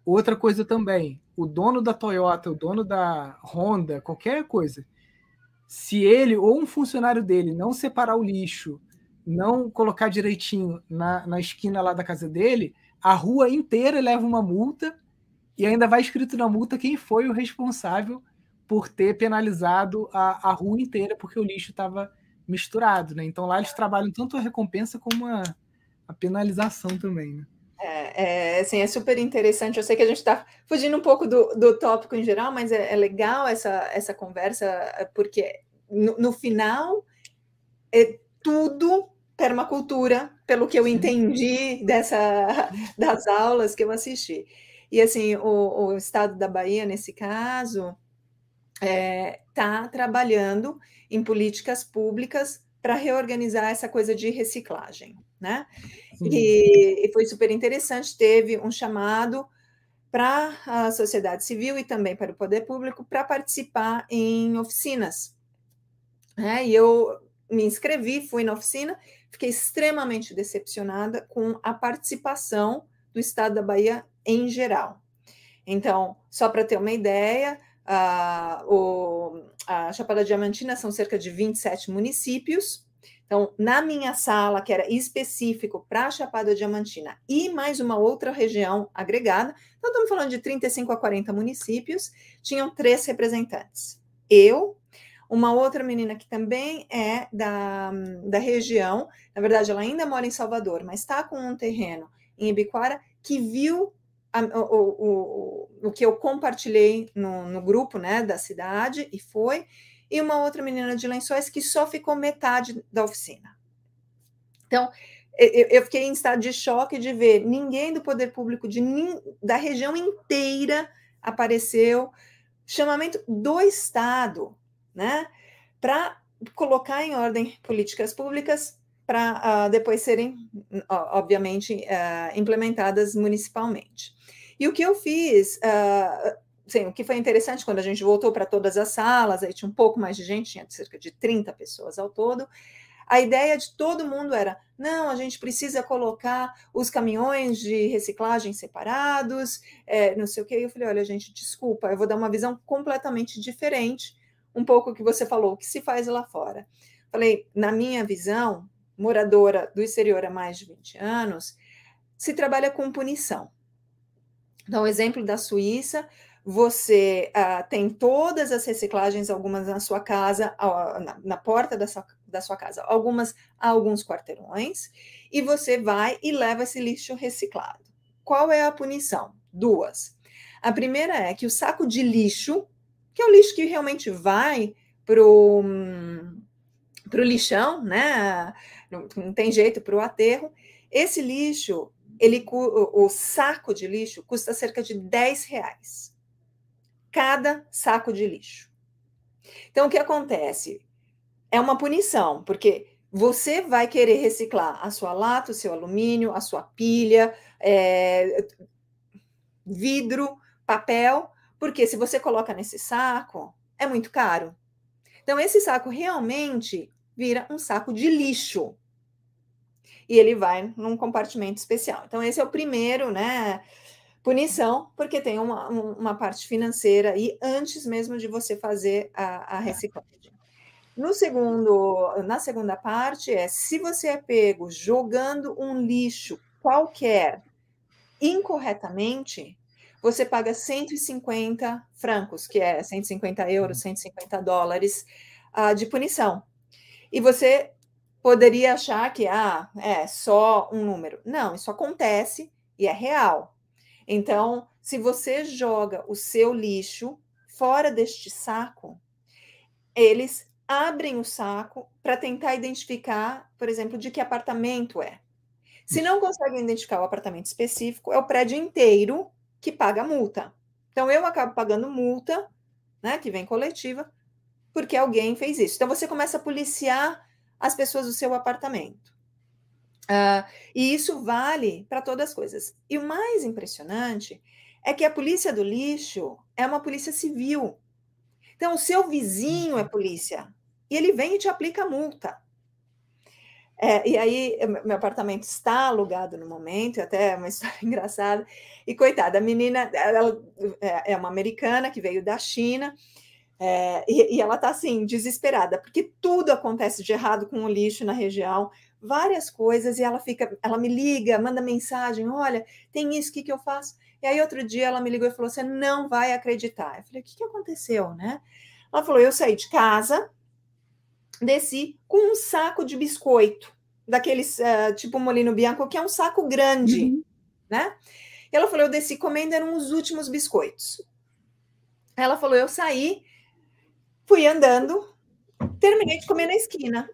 Outra coisa também, o dono da Toyota, o dono da Honda, qualquer coisa, se ele ou um funcionário dele não separar o lixo, não colocar direitinho na, na esquina lá da casa dele, a rua inteira leva uma multa e ainda vai escrito na multa quem foi o responsável por ter penalizado a, a rua inteira porque o lixo estava misturado, né? Então lá eles trabalham tanto a recompensa como a, a penalização também, né? É, é, assim, é super interessante. Eu sei que a gente está fugindo um pouco do, do tópico em geral, mas é, é legal essa, essa conversa, porque no, no, final é tudo permacultura, pelo que eu entendi dessa, das aulas que eu assisti. E assim, o, o estado da Bahia, nesse caso, está é, tá trabalhando em políticas públicas para reorganizar essa coisa de reciclagem, né? E, e, foi super interessante, teve um chamado para a sociedade civil e também para o poder público para participar em oficinas. Né? E eu me inscrevi, fui na oficina, fiquei extremamente decepcionada com a participação do Estado da Bahia em geral. Então, só para ter uma ideia, a, o, a Chapada Diamantina são cerca de 27 municípios. Então, na minha sala, que era específico para a Chapada Diamantina e mais uma outra região agregada, então estamos falando de 35 a 40 municípios, tinham três representantes. Eu, uma outra menina que também é da, da região, na verdade, ela ainda mora em Salvador, mas está com um terreno em Ibiquara que viu a, o, o, o, que eu compartilhei no, no grupo né, da cidade e foi, e uma outra menina de lençóis que só ficou metade da oficina. Então, eu, fiquei em estado de choque de ver ninguém do poder público de, da região inteira apareceu, chamamento do Estado, né, para colocar em ordem políticas públicas para uh, depois serem, obviamente, uh, implementadas municipalmente. E o que eu fiz, uh, o que foi interessante quando a gente voltou para todas as salas, aí tinha um pouco mais de gente, tinha cerca de 30 pessoas ao todo. A ideia de todo mundo era: não, a gente precisa colocar os caminhões de reciclagem separados, é, não sei o quê. E eu falei: olha, gente, desculpa, eu vou dar uma visão completamente diferente, um pouco o que você falou, o que se faz lá fora. Falei, na minha visão, moradora do exterior há mais de 20 anos, se trabalha com punição. Então, exemplo da Suíça, você uh, tem todas as reciclagens, algumas na sua casa, na, na, porta da sua, da sua casa, algumas a alguns quarteirões, e você vai e leva esse lixo reciclado. Qual é a punição? Duas. A primeira é que o saco de lixo, que é o lixo que realmente vai para o lixão, né? Não, não tem jeito para o aterro. Esse lixo ele, o, o saco de lixo custa cerca de 10 reais. Cada saco de lixo. Então, o que acontece? É uma punição, porque você vai querer reciclar a sua lata, o seu alumínio, a sua pilha, é, vidro, papel, porque se você coloca nesse saco, é muito caro. Então, esse saco realmente vira um saco de lixo e ele vai num compartimento especial. Então, esse é o primeiro, né? Punição, porque tem uma, uma parte financeira aí antes mesmo de você fazer a, a reciclagem. No segundo, na segunda parte é se você é pego jogando um lixo qualquer incorretamente, você paga 150 francos, que é 150 euros, 150 dólares uh, de punição. E você poderia achar que ah, é só um número. Não, isso acontece e é real. Então, se você joga o seu lixo fora deste saco, eles abrem o saco para tentar identificar, por exemplo, de que apartamento é. Se não conseguem identificar o apartamento específico, é o prédio inteiro que paga multa. Então, eu acabo pagando multa, né, que vem coletiva, porque alguém fez isso. Então, você começa a policiar as pessoas do seu apartamento. Uh, e isso vale para todas as coisas. E o mais impressionante é que a polícia do lixo é uma polícia civil. Então, o seu vizinho é polícia e ele vem e te aplica multa. É, e aí, meu apartamento está alugado no momento, até é uma história engraçada. E coitada, a menina, ela é, é uma americana que veio da China é, e, e, ela está assim, desesperada, porque tudo acontece de errado com o lixo na região, várias coisas, e ela fica, ela me liga, manda mensagem: olha, tem isso, o que, que eu faço? E aí, outro dia, ela me ligou e falou: você não vai acreditar. Eu falei: o que, que aconteceu, né? Ela falou: eu saí de casa, desci com um saco de biscoito, daqueles uh, tipo molino bianco, que é um saco grande, uhum. né? E ela falou: eu desci comendo, eram os últimos biscoitos. Ela falou: eu saí Fui andando, terminei de comer na esquina.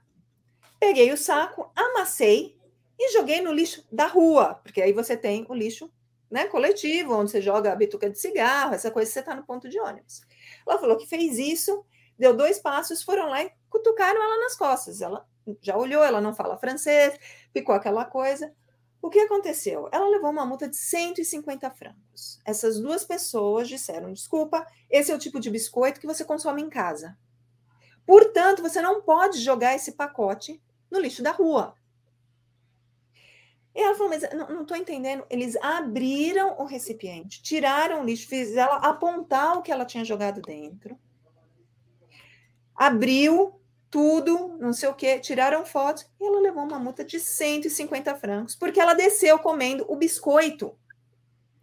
Peguei o saco, amassei e joguei no lixo da rua, porque aí você tem o lixo né, coletivo, onde você joga a bituca de cigarro, essa coisa, você está no ponto de ônibus. Ela falou que fez isso, deu dois passos, foram lá e cutucaram ela nas costas. Ela já olhou, ela não fala francês, ficou aquela coisa. O que aconteceu? Ela levou uma multa de 150 francos. Essas duas pessoas disseram: desculpa, esse é o tipo de biscoito que você consome em casa. Portanto, você não pode jogar esse pacote no lixo da rua. E ela falou: mas não estou entendendo. Eles abriram o recipiente, tiraram o lixo, fizeram ela apontar o que ela tinha jogado dentro, abriu, tudo, não sei o que, tiraram fotos e ela levou uma multa de 150 francos, porque ela desceu comendo o biscoito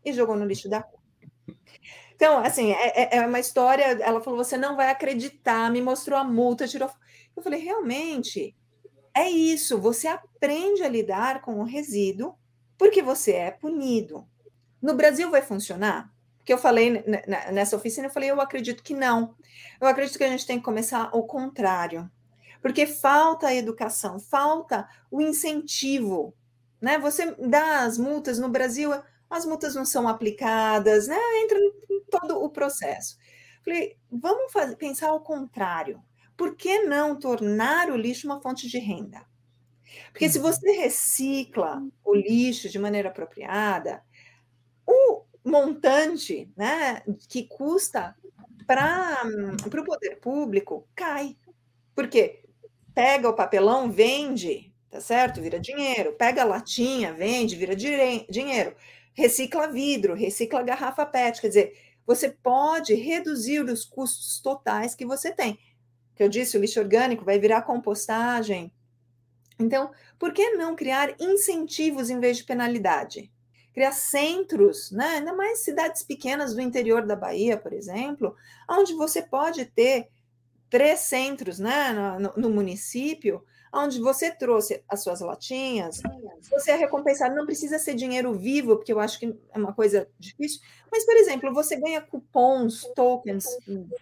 e jogou no lixo da rua. Então, assim, é, é, é uma história. Ela falou: você não vai acreditar, me mostrou a multa, tirou. Eu falei: realmente, é isso, você aprende a lidar com o resíduo porque você é punido. No Brasil vai funcionar? Porque eu falei nessa oficina, eu falei, eu acredito que não. Eu acredito que a gente tem que começar ao contrário. Porque falta a educação, falta o incentivo. Né? Você dá as multas no Brasil, as multas não são aplicadas, né? entra em todo o processo. Falei, vamos fazer, pensar ao contrário. Por que não tornar o lixo uma fonte de renda? Porque se você recicla o lixo de maneira apropriada, o montante né, que custa para o poder público cai. Por quê? Pega o papelão, vende, tá certo? Vira dinheiro. Pega a latinha, vende, vira dinheiro. Recicla vidro, recicla garrafa PET. Quer dizer, você pode reduzir os custos totais que você tem. Que eu disse, o lixo orgânico vai virar compostagem. Então, por que não criar incentivos em vez de penalidade? Criar centros, né? ainda mais cidades pequenas do interior da Bahia, por exemplo, onde você pode ter três centros né, no, no município, onde você trouxe as suas latinhas, você é recompensado, não precisa ser dinheiro vivo, porque eu acho que é uma coisa difícil, mas, por exemplo, você ganha cupons, tokens,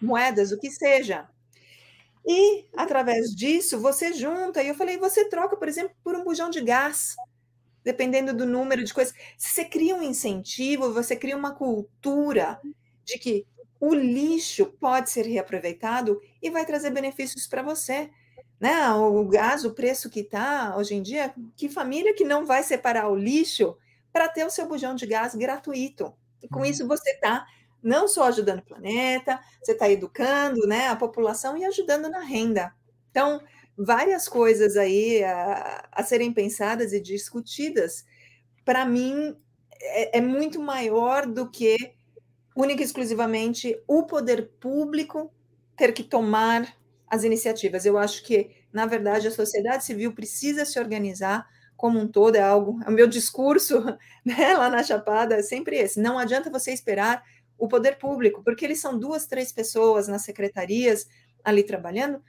moedas, o que seja. E, através disso, você junta, e eu falei, você troca, por exemplo, por um bujão de gás, dependendo do número de coisas. Se você cria um incentivo, você cria uma cultura de que o lixo pode ser reaproveitado e vai trazer benefícios para você né? O gás, o preço que está hoje em dia, que família que não vai separar o lixo para ter o seu bujão de gás gratuito? E com uhum. isso você está não só ajudando o planeta, você está educando né, a população e ajudando na renda. Então, várias coisas aí a, a serem pensadas e discutidas, para mim, é, é muito maior do que única e exclusivamente o poder público ter que tomar as iniciativas. Eu acho que, na verdade, a sociedade civil precisa se organizar como um todo, é algo, é o meu discurso né, lá na Chapada é sempre esse. Não adianta você esperar o poder público, porque eles são duas, três pessoas nas secretarias ali trabalhando,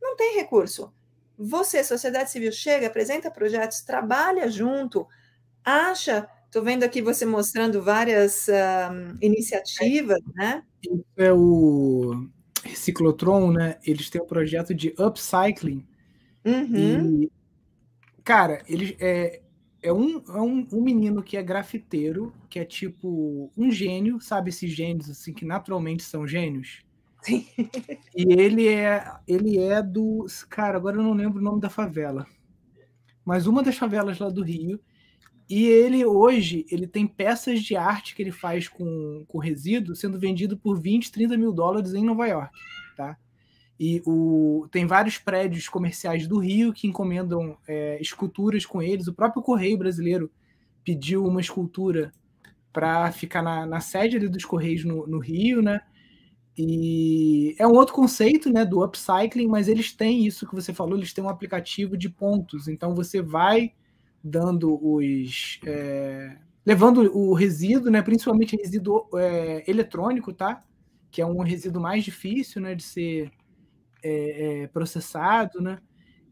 não tem recurso. Você, sociedade civil, chega, apresenta projetos, trabalha junto, acha. Estou vendo aqui você mostrando várias uh, iniciativas, né? É o Ciclotron, né? Eles têm um projeto de upcycling. Uhum. E, cara, eles é, é, um, é um, um, menino que é grafiteiro, que é tipo um gênio, sabe esses gênios assim que naturalmente são gênios? Sim. E ele é ele é do, cara, agora eu não lembro o nome da favela. Mas uma das favelas lá do Rio. E ele hoje ele tem peças de arte que ele faz com, com resíduo sendo vendido por 20, 30 mil dólares em Nova York. Tá? E o, tem vários prédios comerciais do Rio que encomendam é, esculturas com eles. O próprio Correio Brasileiro pediu uma escultura para ficar na, na sede dos Correios no, no Rio, né? E é um outro conceito, né, do upcycling, mas eles têm isso que você falou, eles têm um aplicativo de pontos. Então você vai dando os. É, levando o resíduo, né, principalmente resíduo é, eletrônico, tá? Que é um resíduo mais difícil né, de ser é, é, processado, né?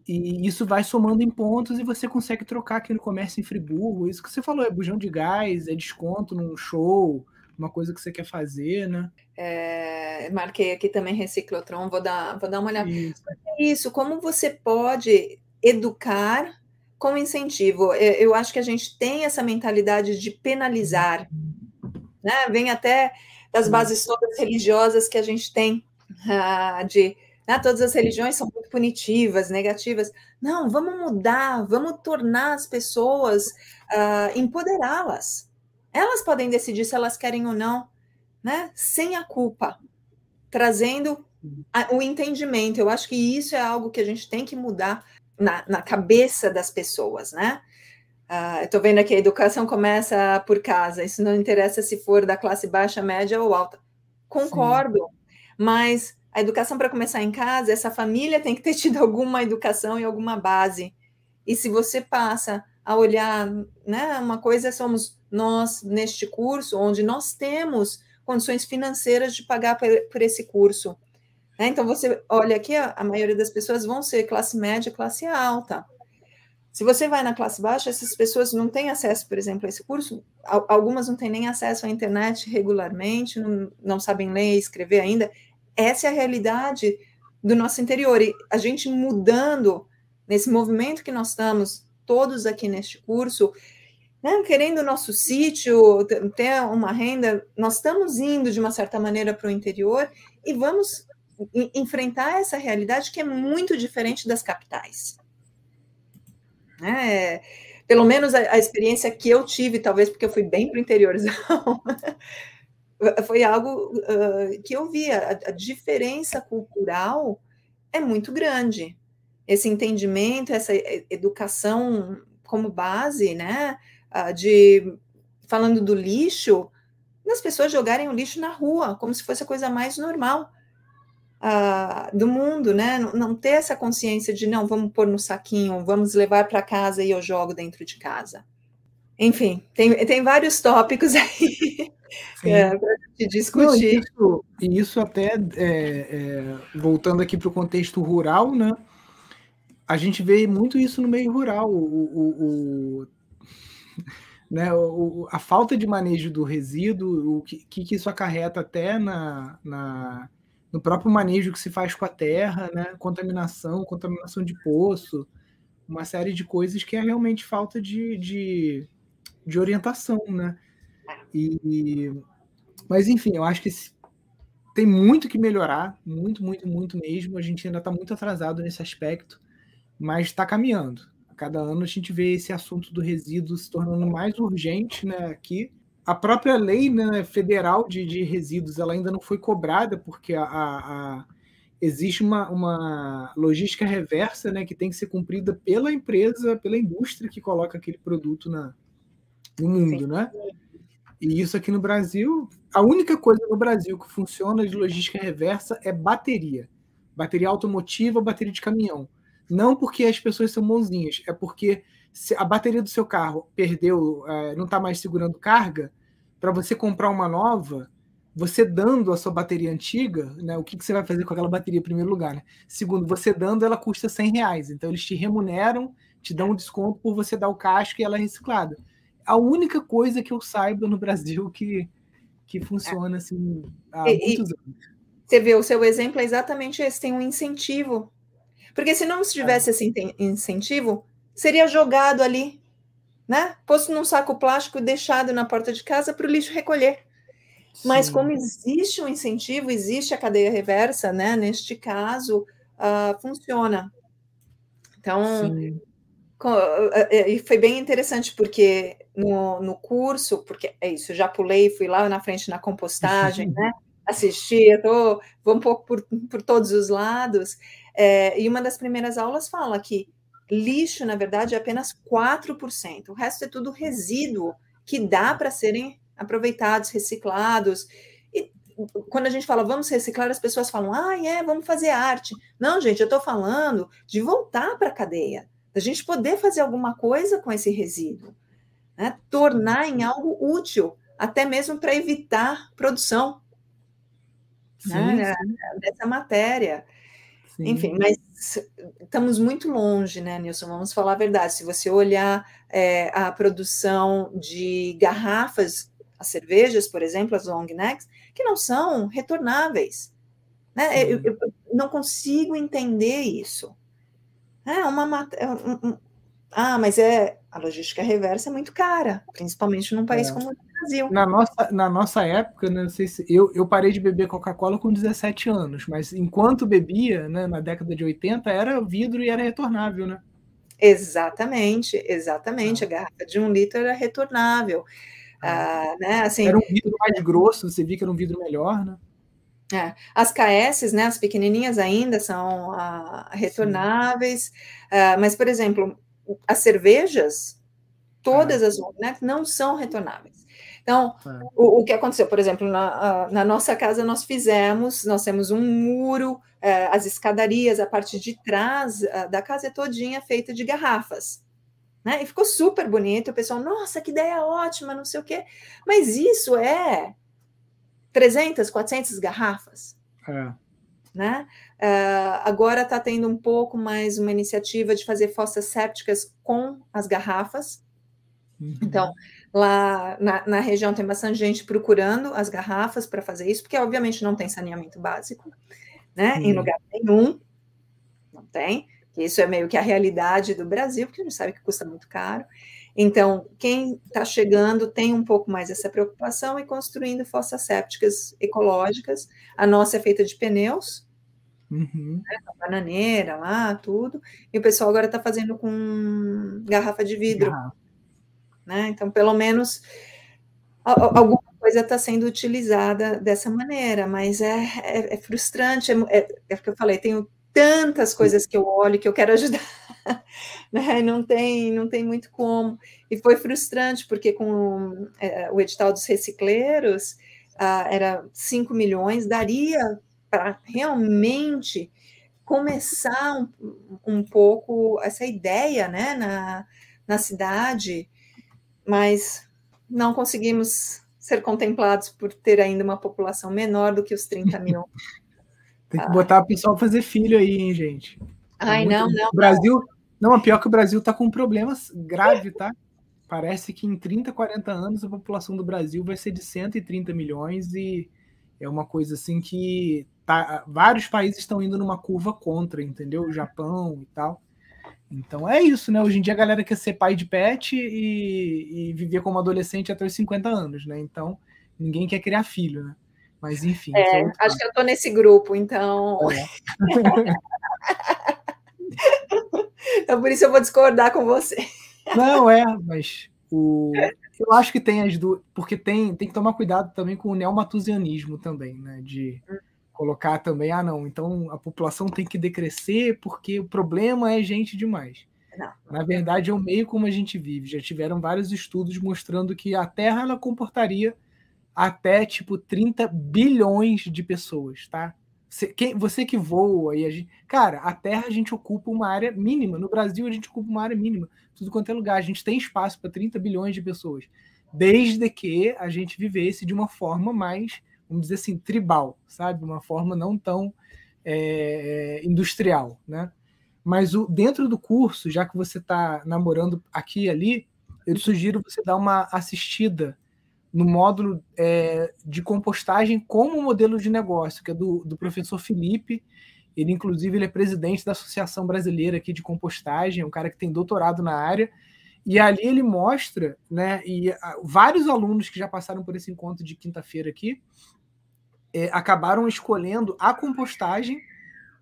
E isso vai somando em pontos e você consegue trocar aqui no comércio em Friburgo. Isso que você falou, é bujão de gás, é desconto num show, uma coisa que você quer fazer, né? É, marquei aqui também Reciclotron, vou dar, vou dar uma olhada. Isso. isso, como você pode educar como incentivo. Eu acho que a gente tem essa mentalidade de penalizar, né? Vem até das bases todas religiosas que a gente tem, uh, de né, todas as religiões são muito punitivas, negativas. Não, vamos mudar, vamos tornar as pessoas, uh, empoderá-las. Elas podem decidir se elas querem ou não, né? Sem a culpa, trazendo a, o entendimento. Eu acho que isso é algo que a gente tem que mudar na, na cabeça das pessoas, né? Uh, Estou vendo aqui, a educação começa por casa, isso não interessa se for da classe baixa, média ou alta. Concordo, Sim. mas a educação para começar em casa, essa família tem que ter tido alguma educação e alguma base. E se você passa a olhar, né, uma coisa somos nós neste curso, onde nós temos condições financeiras de pagar por, por esse curso. Né? Então, você olha aqui, a, maioria das pessoas vão ser classe média, classe alta. Se você vai na classe baixa, essas pessoas não têm acesso, por exemplo, a esse curso. Algumas não têm nem acesso à internet regularmente, não, não sabem ler e escrever ainda. Essa é a realidade do nosso interior. E a gente mudando nesse movimento que nós estamos todos aqui neste curso, né, querendo o nosso sítio, ter uma renda, nós estamos indo de uma certa maneira para o interior e vamos enfrentar essa realidade que é muito diferente das capitais. Né? Pelo menos a, a, experiência que eu tive, talvez porque eu fui bem para o interiorzão, foi algo uh, que eu via. A, a, diferença cultural é muito grande. Esse entendimento, essa educação como base, né? Uh, de falando do lixo, das pessoas jogarem o lixo na rua, como se fosse a coisa mais normal uh, do mundo, né? Não, não, ter essa consciência de não, vamos pôr no saquinho, vamos levar para casa e eu jogo dentro de casa. Enfim, tem, tem vários tópicos aí é, para gente discutir. Não, isso, e isso até, é, é, voltando aqui para o contexto rural, né? A gente vê muito isso no meio rural. O, o, o né, o, a falta de manejo do resíduo, o que, que isso acarreta até na, na no próprio manejo que se faz com a terra, né? contaminação, contaminação de poço, uma série de coisas que é realmente falta de, de, de orientação, né? E, mas enfim, eu acho que tem muito que melhorar, muito, muito, muito mesmo. A gente ainda está muito atrasado nesse aspecto, mas está caminhando. A cada ano a gente vê esse assunto do resíduo se tornando mais urgente né, aqui a própria lei né, federal de, de, resíduos ela ainda não foi cobrada, porque a, a, existe uma, uma logística reversa né, que tem que ser cumprida pela empresa, pela indústria que coloca aquele produto na, no mundo. Né? E isso aqui no Brasil, a única coisa no Brasil que funciona de logística reversa é bateria. Bateria automotiva, bateria de caminhão. Não porque as pessoas são mãozinhas, é porque se a bateria do seu carro perdeu, é, não está mais segurando carga, para você comprar uma nova, você dando a sua bateria antiga, né, o que, que você vai fazer com aquela bateria em primeiro lugar? Né? Segundo, você dando, ela custa 100 reais. Então, eles te remuneram, te dão um desconto por você dar o casco e ela é reciclada. A única coisa que eu saiba no Brasil que, que funciona assim há e, muitos anos. Você vê, o seu exemplo é exatamente esse, tem um incentivo. Porque se não tivesse é. esse incentivo, seria jogado ali, né? Posto num saco plástico e deixado na porta de casa para o lixo recolher. Sim. Mas como existe um incentivo, existe a cadeia reversa, né? Neste caso, uh, funciona. Então, e foi bem interessante porque no, no curso, porque é isso, eu já pulei, fui lá na frente na compostagem, né? Assisti, eu tô, vou um pouco por, por todos os lados. É, e uma das primeiras aulas fala que Lixo, na verdade, é apenas 4%. O resto é tudo resíduo que dá para serem aproveitados, reciclados. E quando a gente fala vamos reciclar, as pessoas falam, ah, é, vamos fazer arte. Não, gente, eu estou falando de voltar para a cadeia, da gente poder fazer alguma coisa com esse resíduo, né? tornar em algo útil, até mesmo para evitar produção sim, né? sim. dessa matéria. Sim. Enfim, mas estamos muito longe, né, Nilson? Vamos falar a verdade. Se você olhar é, a produção de garrafas, as cervejas, por exemplo, as long necks, que não são retornáveis. Né? Eu, eu, não consigo entender isso. É uma é um, ah, mas é a logística reversa é muito cara, principalmente num país é. como o Brasil. Na nossa, na nossa época, né, não sei se eu, eu parei de beber Coca-Cola com 17 anos, mas enquanto bebia, né, na década de 80, era vidro e era retornável, né? Exatamente, exatamente. Ah. A garrafa de um litro era retornável. Ah, né, assim, era um vidro mais grosso, você via que era um vidro melhor, né? É, as KS, né, as pequenininhas ainda são ah, retornáveis, ah, mas, por exemplo, as cervejas, todas ah. as né, não são retornáveis. Então, ah. o, o, que aconteceu, por exemplo, na, na, nossa casa nós fizemos, nós temos um muro, eh, as escadarias, a parte de trás da casa é todinha feita de garrafas. Né? E ficou super bonito, o pessoal, nossa, que ideia ótima, não sei o quê. Mas isso é 300, 400 garrafas. É. né? Uh, agora está tendo um pouco mais uma iniciativa de fazer fossas sépticas com as garrafas. Uhum. Então, lá na, na, região tem bastante gente procurando as garrafas para fazer isso, porque obviamente não tem saneamento básico, né? Uhum. Em lugar nenhum, não tem. Isso é meio que a realidade do Brasil, porque a gente sabe que custa muito caro. Então, quem está chegando tem um pouco mais essa preocupação e construindo fossas sépticas ecológicas. A nossa é feita de pneus, uhum. né, bananeira lá, tudo. E o pessoal agora está fazendo com garrafa de vidro. Né? Então, pelo menos alguma coisa está sendo utilizada dessa maneira, mas é, é, é frustrante. É, é, é o que eu falei, tenho tantas coisas que eu olho que eu quero ajudar, né? Não tem, não tem muito como. E foi frustrante porque com é, o edital dos recicleiros ah, era 5 milhões, daria para realmente começar um, um, pouco essa ideia, né, na, na cidade, mas não conseguimos ser contemplados por ter ainda uma população menor do que os 30 mil Tem que botar o pessoal fazer filho aí, hein, gente. Ai, não, não. O Brasil. Não, pior que o Brasil está com problemas graves, tá? Parece que em 30, 40 anos a população do Brasil vai ser de 130 milhões e é uma coisa assim que tá, vários países estão indo numa curva contra, entendeu? O Japão e tal. Então é isso, né? Hoje em dia a galera quer ser pai de pet e, e viver como adolescente até os 50 anos, né? Então ninguém quer criar filho, né? Mas enfim. É, é acho que eu estou nesse grupo, então. É. então por isso eu vou discordar com você. Não, é, mas o, eu acho que tem as duas. Porque tem, tem que tomar cuidado também com o neomatusianismo também, né? De colocar também, ah, não, então a população tem que decrescer porque o problema é gente demais. Não. Na verdade, é o meio como a gente vive. Já tiveram vários estudos mostrando que a Terra ela comportaria até tipo 30 bilhões de pessoas, tá? Você, quem, você que voa e a gente. Cara, a Terra a gente ocupa uma área mínima. No Brasil a gente ocupa uma área mínima. Tudo quanto é lugar. A gente tem espaço para 30 bilhões de pessoas. Desde que a gente vivesse de uma forma mais, vamos dizer assim, tribal, sabe? Uma forma não tão é, industrial, né? Mas o, dentro do curso, já que você está namorando aqui e ali, eu sugiro você dar uma assistida no módulo é, de compostagem como modelo de negócio, que é do, do professor Felipe. Ele, inclusive, ele é presidente da Associação Brasileira aqui de Compostagem, é um cara que tem doutorado na área. E ali ele mostra, né? E a, vários alunos que já passaram por esse encontro de quinta-feira aqui é, acabaram escolhendo a compostagem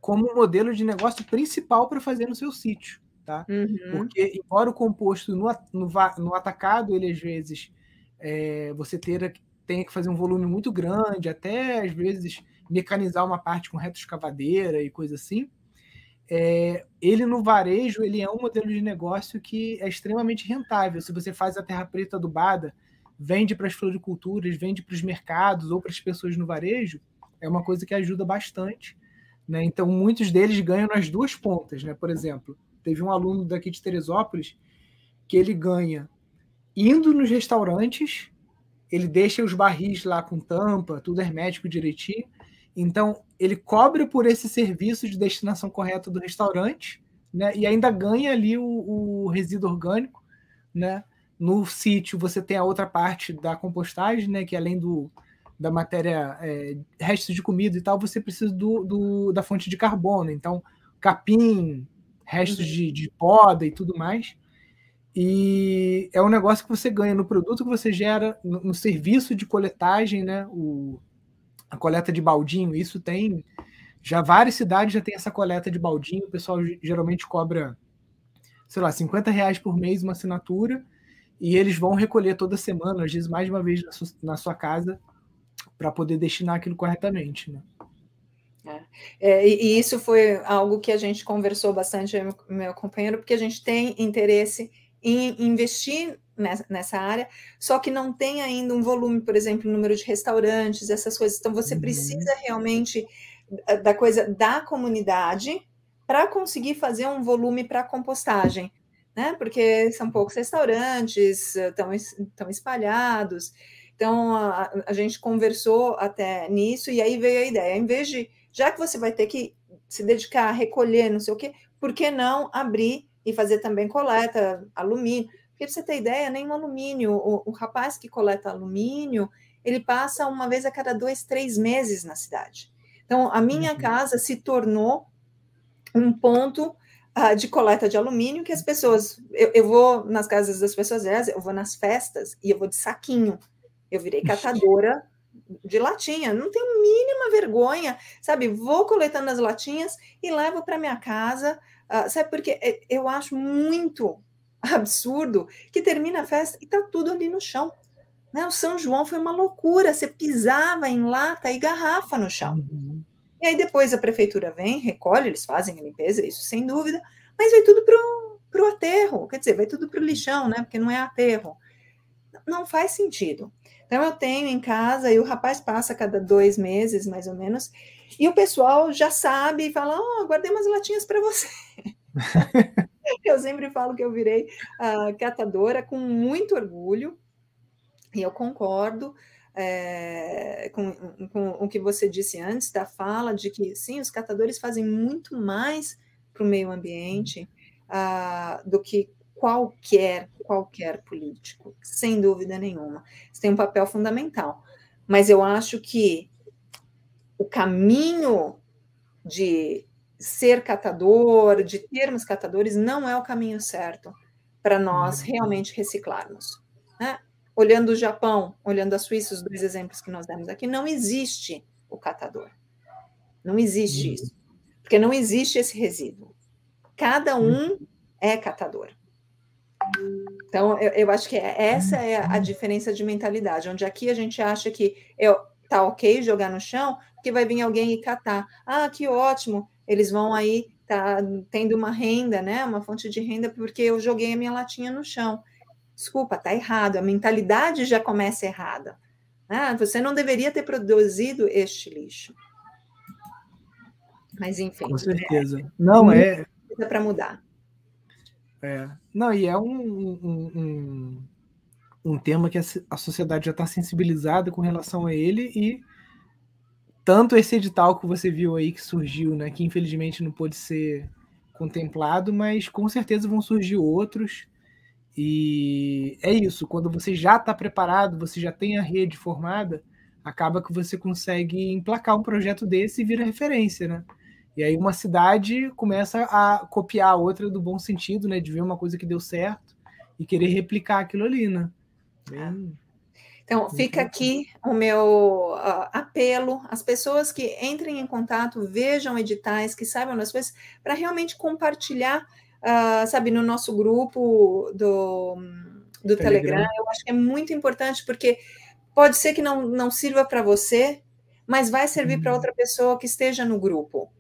como modelo de negócio principal para fazer no seu sítio, tá? Uhum. Porque, embora o composto no, no, no atacado, ele às vezes é, você ter, tenha que fazer um volume muito grande, até às vezes mecanizar uma parte com retroescavadeira e coisa assim. É, ele no varejo ele é um modelo de negócio que é extremamente rentável. Se você faz a terra preta adubada, vende para as floriculturas, vende para os mercados ou para as pessoas no varejo, é uma coisa que ajuda bastante. Né? Então, muitos deles ganham nas duas pontas. Né? Por exemplo, teve um aluno daqui de Teresópolis que ele ganha indo nos restaurantes, ele deixa os barris lá com tampa, tudo hermético direitinho. Então, ele cobra por esse serviço de destinação correta do restaurante, né? E ainda ganha ali o, o resíduo orgânico, né? No sítio você tem a outra parte da compostagem, né? Que além do, da matéria, é, restos de comida e tal, você precisa do, do, da fonte de carbono. Então, capim, restos uhum. de, de poda e tudo mais. E é um negócio que você ganha no produto que você gera, no, no serviço de coletagem, né? O, a coleta de baldinho, isso tem. Já várias cidades já tem essa coleta de baldinho, o pessoal geralmente cobra, sei lá, 50 reais por mês uma assinatura, e eles vão recolher toda semana, às vezes mais de uma vez na sua, na sua casa, para poder destinar aquilo corretamente, né? É, é e isso foi algo que a gente conversou bastante, meu companheiro, porque a gente tem interesse em investir nessa, área, só que não tem ainda um volume, por exemplo, número de restaurantes, essas coisas. Então, você uhum. precisa realmente da coisa da comunidade para conseguir fazer um volume para compostagem, né? Porque são poucos restaurantes, estão, espalhados. Então, a, a, gente conversou até nisso, e aí veio a ideia, em vez de já que você vai ter que se dedicar a recolher, não sei o quê, por que não abrir e fazer também coleta, alumínio? Porque pra você ter ideia, nem o alumínio, o, o rapaz que coleta alumínio, ele passa uma vez a cada dois, três meses na cidade. Então, a minha uhum. casa se tornou um ponto uh, de coleta de alumínio que as pessoas. Eu, eu, vou nas casas das pessoas, eu vou nas festas e eu vou de saquinho. Eu virei catadora de latinha, não tenho mínima vergonha, sabe? Vou coletando as latinhas e levo para minha casa, uh, sabe? Porque é, eu acho muito absurdo que termina a festa e tá tudo ali no chão. Né? O São João foi uma loucura, você pisava em lata e garrafa no chão. Uhum. E aí depois a prefeitura vem, recolhe, eles fazem a limpeza, isso sem dúvida, mas vai tudo para o aterro, quer dizer, vai tudo para o lixão, né? Porque não é aterro. Não faz sentido. Então eu tenho em casa e o rapaz passa cada dois meses, mais ou menos, e o pessoal já sabe e fala: Oh, guardei umas latinhas para você. eu sempre falo que eu virei uh, catadora com muito orgulho, e eu concordo é, com, com, o que você disse antes da fala de que sim, os catadores fazem muito mais para o meio ambiente uh, do que qualquer qualquer político, sem dúvida nenhuma. Isso tem um papel fundamental. Mas eu acho que o caminho de ser catador, de termos catadores, não é o caminho certo para nós uhum. realmente reciclarmos. Né? Olhando o Japão, olhando a Suíça, os dois exemplos que nós demos aqui, não existe o catador. Não existe uhum. isso. Porque não existe esse resíduo. Cada um uhum. é catador. Então, eu, eu acho que é, essa é a diferença de mentalidade, onde aqui a gente acha que eu, tá ok jogar no chão, que vai vir alguém e catar. Ah, que ótimo, eles vão aí tá tendo uma renda, né? Uma fonte de renda porque eu joguei a minha latinha no chão. Desculpa, está errado, a mentalidade já começa errada. Ah, você não deveria ter produzido este lixo. Mas, enfim. Com certeza. É, não é. para mudar. É. Não, e é um, um, um, um tema que a, a sociedade já está sensibilizada com relação a ele e tanto esse edital que você viu aí que surgiu, né, que infelizmente não pôde ser contemplado, mas com certeza vão surgir outros e é isso, quando você já está preparado, você já tem a rede formada, acaba que você consegue emplacar um projeto desse e vira referência, né? E aí uma cidade começa a copiar a outra do bom sentido, né? De ver uma coisa que deu certo e querer replicar aquilo ali, né? Bem... Então, fica aqui o meu uh, apelo às pessoas que entrem em contato, vejam editais, que saibam das coisas, para realmente compartilhar uh, sabe, no nosso grupo do, do Telegram. Telegram. Eu acho que é muito importante, porque pode ser que não, não sirva para você, mas vai servir uhum. para outra pessoa que esteja no grupo.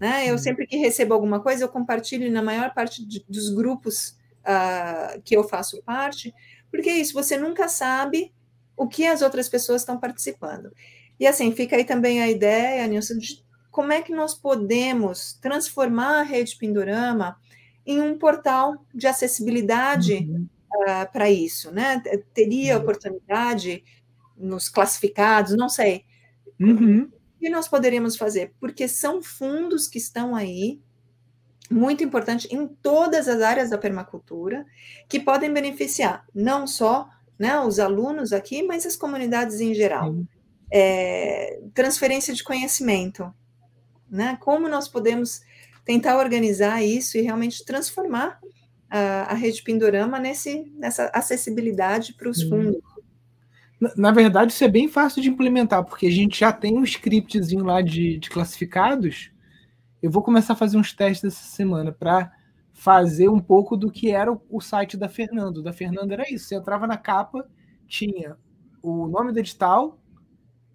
Né? Eu uhum. sempre que recebo alguma coisa, eu compartilho na maior parte de, dos grupos uh, que eu faço parte, porque é isso, você nunca sabe o que as outras pessoas estão participando. E assim, fica aí também a ideia, Nilson, de como é que nós podemos transformar a rede Pindorama em um portal de acessibilidade uhum. uh, para isso, né? Teria uhum. oportunidade nos classificados, não sei. Uhum. O que nós poderíamos fazer? Porque são fundos que estão aí, muito importante em todas as áreas da permacultura, que podem beneficiar não só né, os alunos aqui, mas as comunidades em geral. É, transferência de conhecimento, né? Como nós podemos tentar organizar isso e realmente transformar a, a rede Pindorama nesse, nessa acessibilidade para os fundos. Na, na, verdade, isso é bem fácil de implementar, porque a gente já tem um scriptzinho lá de, de classificados. Eu vou começar a fazer uns testes essa semana para fazer um pouco do que era o, o site da Fernando. Da Fernando era isso: você entrava na capa, tinha o nome do edital,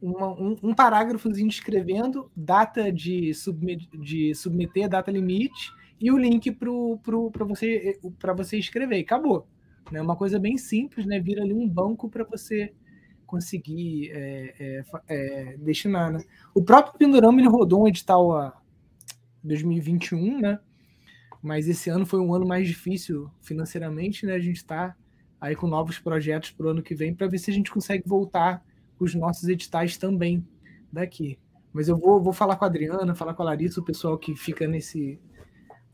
uma, um, um parágrafozinho escrevendo data de, submet, de submeter, data limite e o link para você, você escrever. E acabou. Né? uma coisa bem simples, né? Vira ali um banco para você conseguir é, é, é, destinar. Né? O próprio Pindorama ele rodou um edital a 2021, né? Mas esse ano foi um ano mais difícil financeiramente, né? A gente está aí com novos projetos para o ano que vem para ver se a gente consegue voltar os nossos editais também daqui. Mas eu vou, vou falar com a Adriana, falar com a Larissa, o pessoal que fica nesse,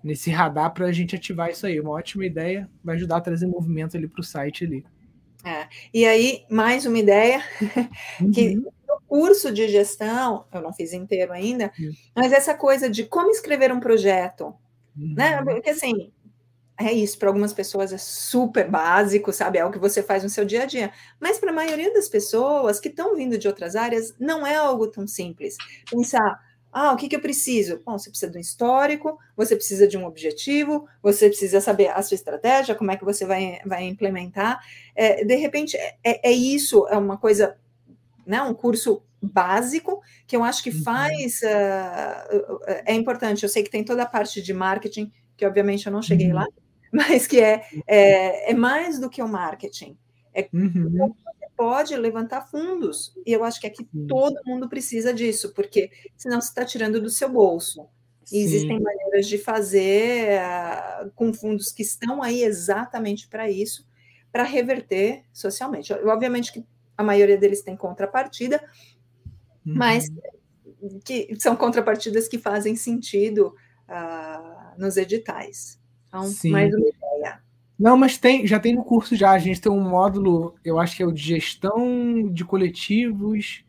nesse radar para a gente ativar isso aí. Uma ótima ideia, vai ajudar a trazer movimento ali para o site ali. É. E aí, mais uma ideia, uhum. que no curso de gestão, eu não fiz inteiro ainda, uhum. mas essa coisa de como escrever um projeto, né? uhum. né? Porque assim, é isso, para algumas pessoas é super básico, sabe? É o que você faz no seu dia a dia. Mas para a maioria das pessoas que estão vindo de outras áreas, não é algo tão simples. Pensar, ah, o que, que eu preciso? Bom, você precisa de um histórico, você precisa de um objetivo, você precisa saber a sua estratégia, como é que você vai, vai implementar. É, de repente, é, é, isso, é uma coisa, né, um curso básico que eu acho que uhum. faz. Uh, é importante. Eu sei que tem toda a parte de marketing, que obviamente eu não cheguei uhum. lá, mas que é, é, é, mais do que o marketing. É uhum pode levantar fundos. E eu acho que aqui todo mundo precisa disso, porque senão você está tirando do seu bolso. E existem maneiras de fazer uh, com fundos que estão aí exatamente para isso, para reverter socialmente. Obviamente que a maioria deles tem contrapartida, uhum. mas que são contrapartidas que fazem sentido uh, nos editais. Então, Sim. mais uma ideia. Não, mas tem, já tem no curso já. A gente tem um módulo, eu acho que é o de gestão de coletivos,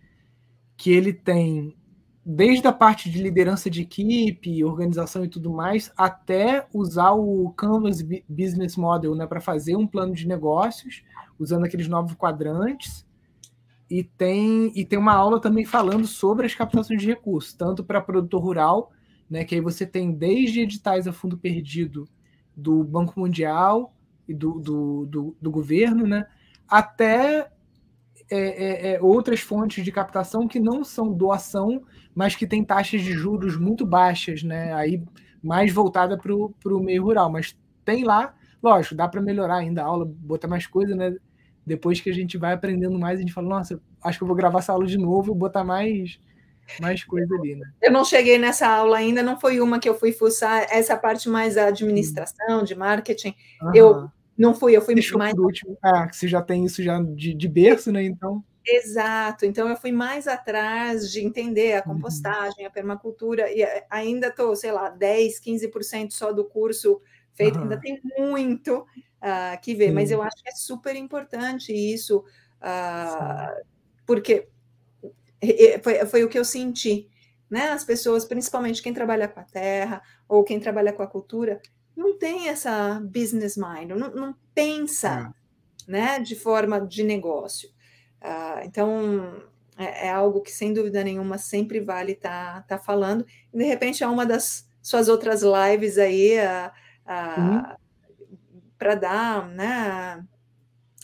que ele tem desde a parte de liderança de equipe, organização e tudo mais, até usar o Canvas Business Model né, para fazer um plano de negócios, usando aqueles novos quadrantes. E tem, e tem uma aula também falando sobre as captações de recursos, tanto para produtor rural, né, que aí você tem desde editais a fundo perdido do Banco Mundial, e do, do, do, do governo, né? até é, é, é, outras fontes de captação que não são doação, mas que têm taxas de juros muito baixas, né? aí mais voltada para o meio rural. Mas tem lá, lógico, dá para melhorar ainda a aula, botar mais coisa, né? Depois que a gente vai aprendendo mais, a gente fala, nossa, acho que eu vou gravar essa aula de novo botar mais mais coisa ali, né? Eu não cheguei nessa aula ainda, não foi uma que eu fui fuçar, essa parte mais a administração, de marketing. Uhum. Eu não fui, eu fui Deixou mais. Por último. Ah, você já tem isso já de, de berço, né? Então. Exato, então eu fui mais atrás de entender a uhum. compostagem, a permacultura, e ainda estou, sei lá, 10, 15% só do curso feito, uhum. ainda tem muito uh, que ver, Sim. mas eu acho que é super importante isso, uh, porque foi, foi o que eu senti, né? As pessoas, principalmente quem trabalha com a terra ou quem trabalha com a cultura, não tem essa business mind, não, não pensa é. né, de forma de negócio. Uh, então, é, é, algo que, sem dúvida nenhuma, sempre vale estar tá, tá falando. E, de repente, é uma das suas outras lives aí uh, uh, para dar, né?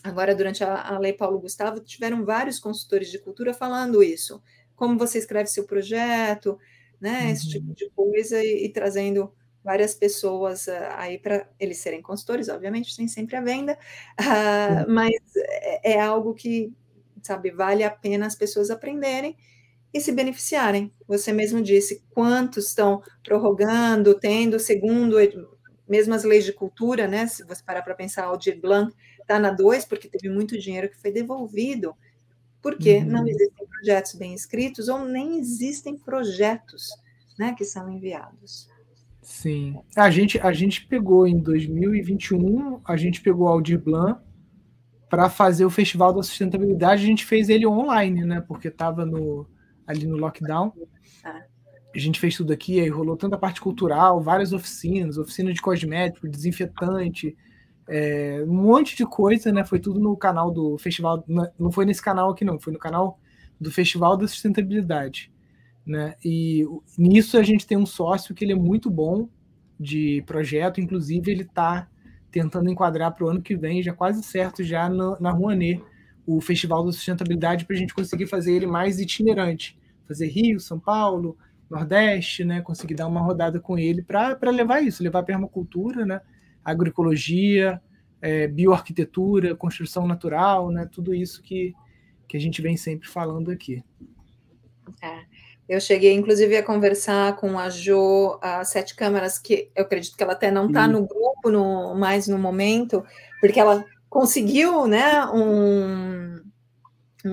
Agora, durante a, a Lei Paulo Gustavo, tiveram vários consultores de cultura falando isso. Como você escreve seu projeto, né? Uhum. Esse tipo de coisa, e, e trazendo várias pessoas uh, aí para eles serem consultores, obviamente, tem sempre a venda, uh, mas é, é, algo que, sabe, vale a pena as pessoas aprenderem e se beneficiarem. Você mesmo disse quantos estão prorrogando, tendo, segundo mesmo as leis de cultura, né? Se você parar para pensar, Aldir Blanc está na 2, porque teve muito dinheiro que foi devolvido, porque uhum. não existem projetos bem escritos ou nem existem projetos né, que são enviados. Sim. A gente, a gente pegou em 2021, a gente pegou o Aldir Blanc para fazer o Festival da Sustentabilidade. A gente fez ele online, né? Porque estava no, ali no lockdown. A gente fez tudo aqui, aí rolou tanta parte cultural, várias oficinas, oficina de cosmético, desinfetante, é, um monte de coisa, né? Foi tudo no canal do festival. Não foi nesse canal aqui, não, foi no canal do Festival da Sustentabilidade. Né? E nisso a gente tem um sócio que ele é muito bom de projeto, inclusive ele está tentando enquadrar para o ano que vem, já quase certo, já na, na Rouanet, o Festival da Sustentabilidade, para a gente conseguir fazer ele mais itinerante. Fazer Rio, São Paulo, Nordeste, né? Conseguir dar uma rodada com ele para levar isso, levar a permacultura, né? Agroecologia, é, bioarquitetura, construção natural, né? Tudo isso que, que a gente vem sempre falando aqui. É. Eu cheguei, inclusive, a conversar com a Jo, a Sete Câmaras, que eu acredito que ela até não está no grupo no, mais no momento, porque ela conseguiu né, um,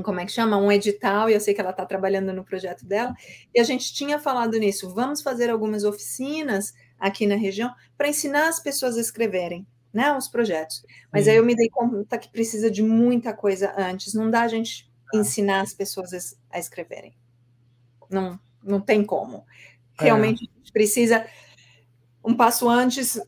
como é que chama? Um edital, e eu sei que ela está trabalhando no projeto dela, e a gente tinha falado nisso. Vamos fazer algumas oficinas aqui na região para ensinar as pessoas a escreverem. Né, os projetos. Mas aí eu me dei conta que precisa de muita coisa antes. Não dá a gente ah. ensinar as pessoas a escreverem. Não, não tem como. É. Realmente é. precisa um passo antes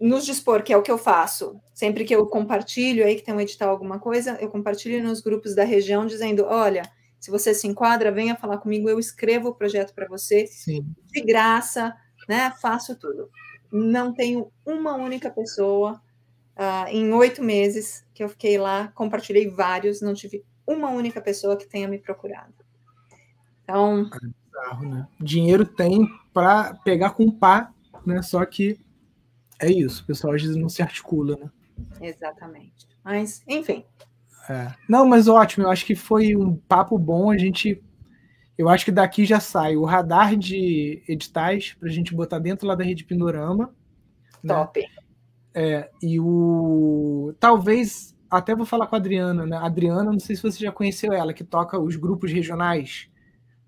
nos dispor, que é o que eu faço. Sempre que eu compartilho aí que tem um edital alguma coisa, eu compartilho nos grupos da região dizendo, olha, se você se enquadra, venha falar comigo, eu escrevo o projeto para você Sim. de graça, né? Faço tudo. Não tenho uma única pessoa uh, em oito meses que eu fiquei lá, compartilhei vários, não tive uma única pessoa que tenha me procurado. Então, é bizarro, né? Dinheiro tem para pegar com pá né? Só que é isso, o pessoal às vezes não se articula, né? Exatamente. Mas, enfim. É. Não, mas ótimo, eu acho que foi um papo bom. A gente. Eu acho que daqui já sai o radar de editais para a gente botar dentro lá da rede Pindorama. Né? Top. Né? É, e o. Talvez. Até vou falar com a Adriana, né? A Adriana, não sei se você já conheceu ela, que toca os grupos regionais.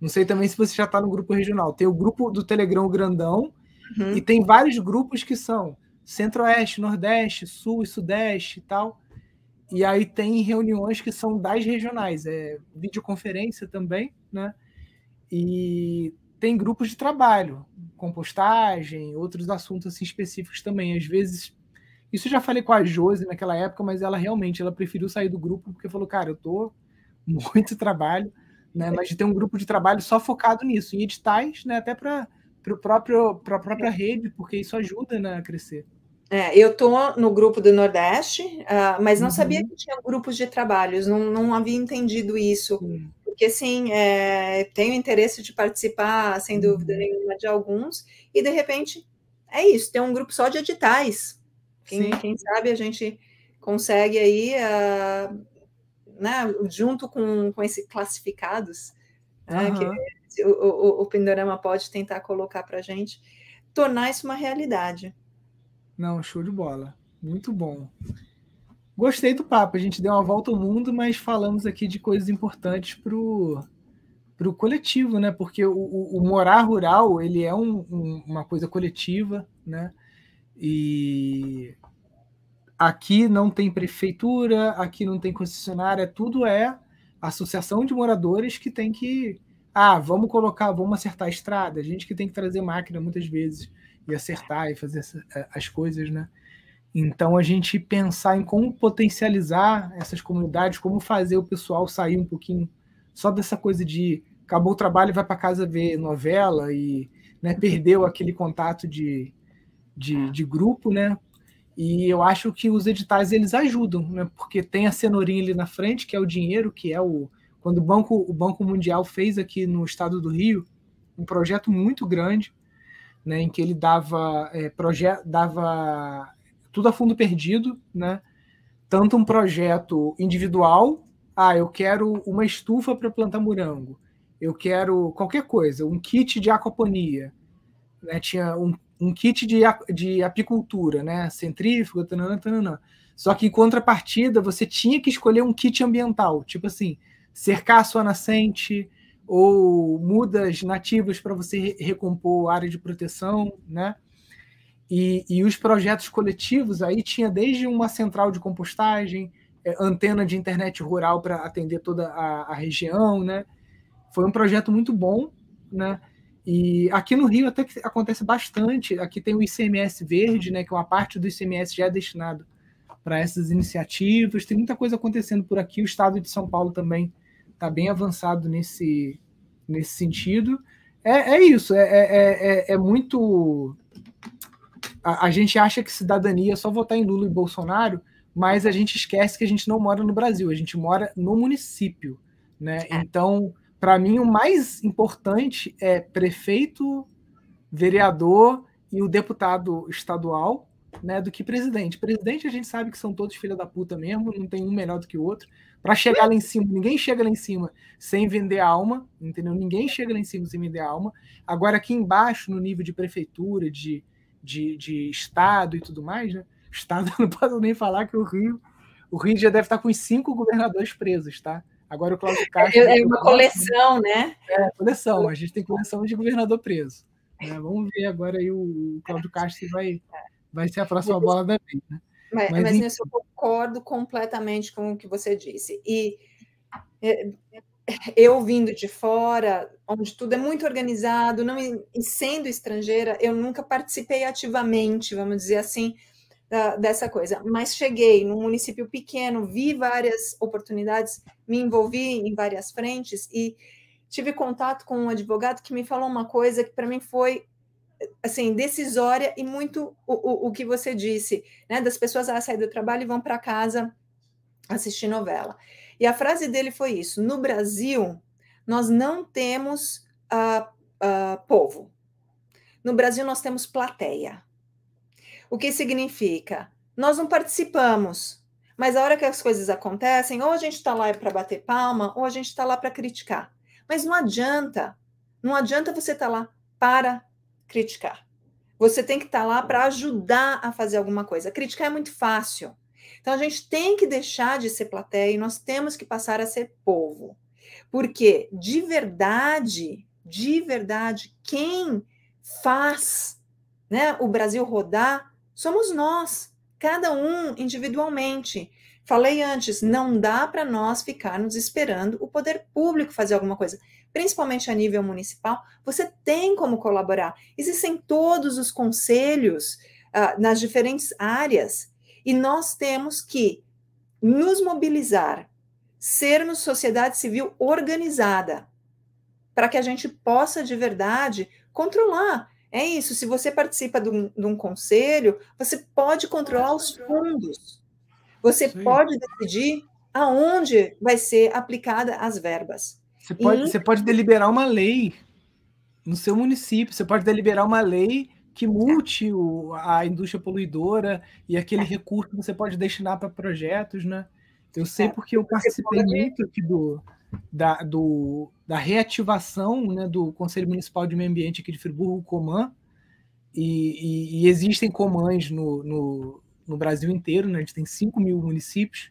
Não sei também se você já está no grupo regional. Tem o grupo do Telegram Grandão, Uhum. E tem vários grupos que são Centro-Oeste, Nordeste, Sul e Sudeste e tal. E aí tem reuniões que são das regionais, é videoconferência também, né? E tem grupos de trabalho, compostagem, outros assuntos assim específicos também. Às vezes, isso eu já falei com a Josi naquela época, mas ela realmente ela preferiu sair do grupo porque falou, cara, eu tô muito trabalho, né? Mas de ter um grupo de trabalho só focado nisso, em editais, né? Até para para a própria rede, porque isso ajuda né, a crescer. É, eu estou no grupo do Nordeste, uh, mas não uhum. sabia que tinha grupos de trabalhos, não, não havia entendido isso. Uhum. Porque, sim, é, tenho interesse de participar, sem dúvida uhum. nenhuma, de alguns, e de repente é isso, tem um grupo só de editais. Quem, quem sabe a gente consegue aí, uh, né, junto com, com esses classificados, né, que o, o, o Pindorama pode tentar colocar para a gente, tornar isso uma realidade. Não, show de bola. Muito bom. Gostei do papo. A gente deu uma volta ao mundo, mas falamos aqui de coisas importantes para o coletivo, né? Porque o, o, o, morar rural ele é um, um, uma coisa coletiva, né? E aqui não tem prefeitura, aqui não tem concessionária, tudo é associação de moradores que tem que ah, vamos colocar, vamos acertar a estrada. A gente que tem que trazer máquina muitas vezes e acertar e fazer as coisas, né? Então a gente pensar em como potencializar essas comunidades, como fazer o pessoal sair um pouquinho só dessa coisa de acabou o trabalho e vai para casa ver novela e né, perdeu aquele contato de, de, de, grupo, né? E eu acho que os editais eles ajudam, né? Porque tem a cenourinha ali na frente, que é o dinheiro, que é o, quando o Banco, o Banco Mundial fez aqui no estado do Rio um projeto muito grande, né, em que ele dava, é, dava tudo a fundo perdido, né, tanto um projeto individual, ah, eu quero uma estufa para plantar morango, eu quero qualquer coisa, um kit de aquaponia, né, tinha um, um kit de, de apicultura, né, centrífuga, tanana, tanana. Só que em contrapartida, você tinha que escolher um kit ambiental, tipo assim, cercar a sua nascente ou mudas nativas para você recompor área de proteção, né? E, e, os projetos coletivos aí tinha desde uma central de compostagem, é, antena de internet rural para atender toda a, a, região, né? Foi um projeto muito bom, né? E aqui no Rio até que acontece bastante. Aqui tem o ICMS verde, né? Que uma parte do ICMS já é destinado para essas iniciativas. Tem muita coisa acontecendo por aqui. O Estado de São Paulo também está bem avançado nesse, nesse sentido. É, é isso, é, é, é, é muito. A, a, gente acha que cidadania é só votar em Lula e Bolsonaro, mas a gente esquece que a gente não mora no Brasil, a gente mora no município. Né? Então, para mim, o mais importante é prefeito, vereador e o deputado estadual, né, do que presidente. Presidente a gente sabe que são todos filha da puta mesmo, não tem um melhor do que o outro. Para chegar lá em cima, ninguém chega lá em cima sem vender alma, entendeu? Ninguém chega lá em cima sem vender alma. Agora, aqui embaixo, no nível de prefeitura, de, de, de estado e tudo mais, né? Estado, não posso nem falar que o Rio, o Rio já deve estar com os cinco governadores presos, tá? Agora o Cláudio Castro. É, é uma coleção, né? É, coleção. A gente tem coleção de governador preso. Né? Vamos ver agora aí o Cláudio Castro vai, vai ser a próxima bola da vez. Né? Mas, mas, mas eu concordo completamente com o que você disse. E é, eu vindo de fora, onde tudo é muito organizado, não e sendo estrangeira, eu nunca participei ativamente, vamos dizer assim, da, dessa coisa. Mas cheguei num município pequeno, vi várias oportunidades, me envolvi em várias frentes e tive contato com um advogado que me falou uma coisa que para mim foi assim decisória e muito o, o, o que você disse, né? Das pessoas saem do trabalho e vão para casa assistir novela. E a frase dele foi isso: no Brasil nós não temos uh, uh, povo. No Brasil nós temos plateia. O que significa? Nós não participamos, mas a hora que as coisas acontecem, ou a gente está lá para bater palma, ou a gente está lá para criticar. Mas não adianta, não adianta você estar tá lá para criticar. Você tem que estar tá lá para ajudar a fazer alguma coisa. Criticar é muito fácil. Então a gente tem que deixar de ser plateia e nós temos que passar a ser povo. Porque de verdade, de verdade, quem faz né, o Brasil rodar somos nós, cada um individualmente. Falei antes, não dá para nós ficarmos esperando o poder público fazer alguma coisa, principalmente a nível municipal. Você tem como colaborar. Existem todos os conselhos uh, nas diferentes áreas e nós temos que nos mobilizar, sermos sociedade civil organizada, para que a gente possa de verdade controlar é isso. Se você participa de um, de um conselho, você pode controlar os fundos. Você Sim. pode decidir aonde vai ser aplicada as verbas. Você pode, e... você pode deliberar uma lei no seu município, você pode deliberar uma lei que multe o, a indústria poluidora e aquele é. recurso você pode destinar para projetos, né? Eu sei é. porque eu participei muito aqui do, da, do, da reativação né, do Conselho Municipal de Meio Ambiente aqui de Friburgo, o Coman, e, e, e, existem comãs no, no, no, Brasil inteiro, né? a gente tem 5 mil municípios,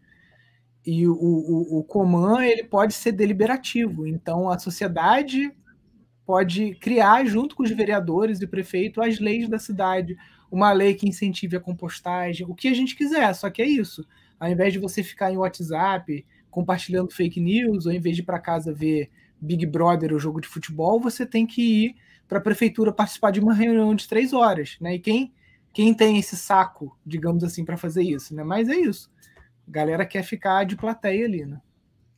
e o, o, o Coman ele pode ser deliberativo, então a sociedade pode criar, junto com os vereadores e prefeito, as leis da cidade, uma lei que incentive a compostagem, o que a gente quiser, só que é isso. Ao invés de você ficar em WhatsApp compartilhando fake news, ou em vez de ir para casa ver Big Brother ou jogo de futebol, você tem que ir para a prefeitura participar de uma reunião de três horas, né? E quem, quem tem esse saco, digamos assim, para fazer isso, né? Mas é isso. A galera quer ficar de plateia ali, né?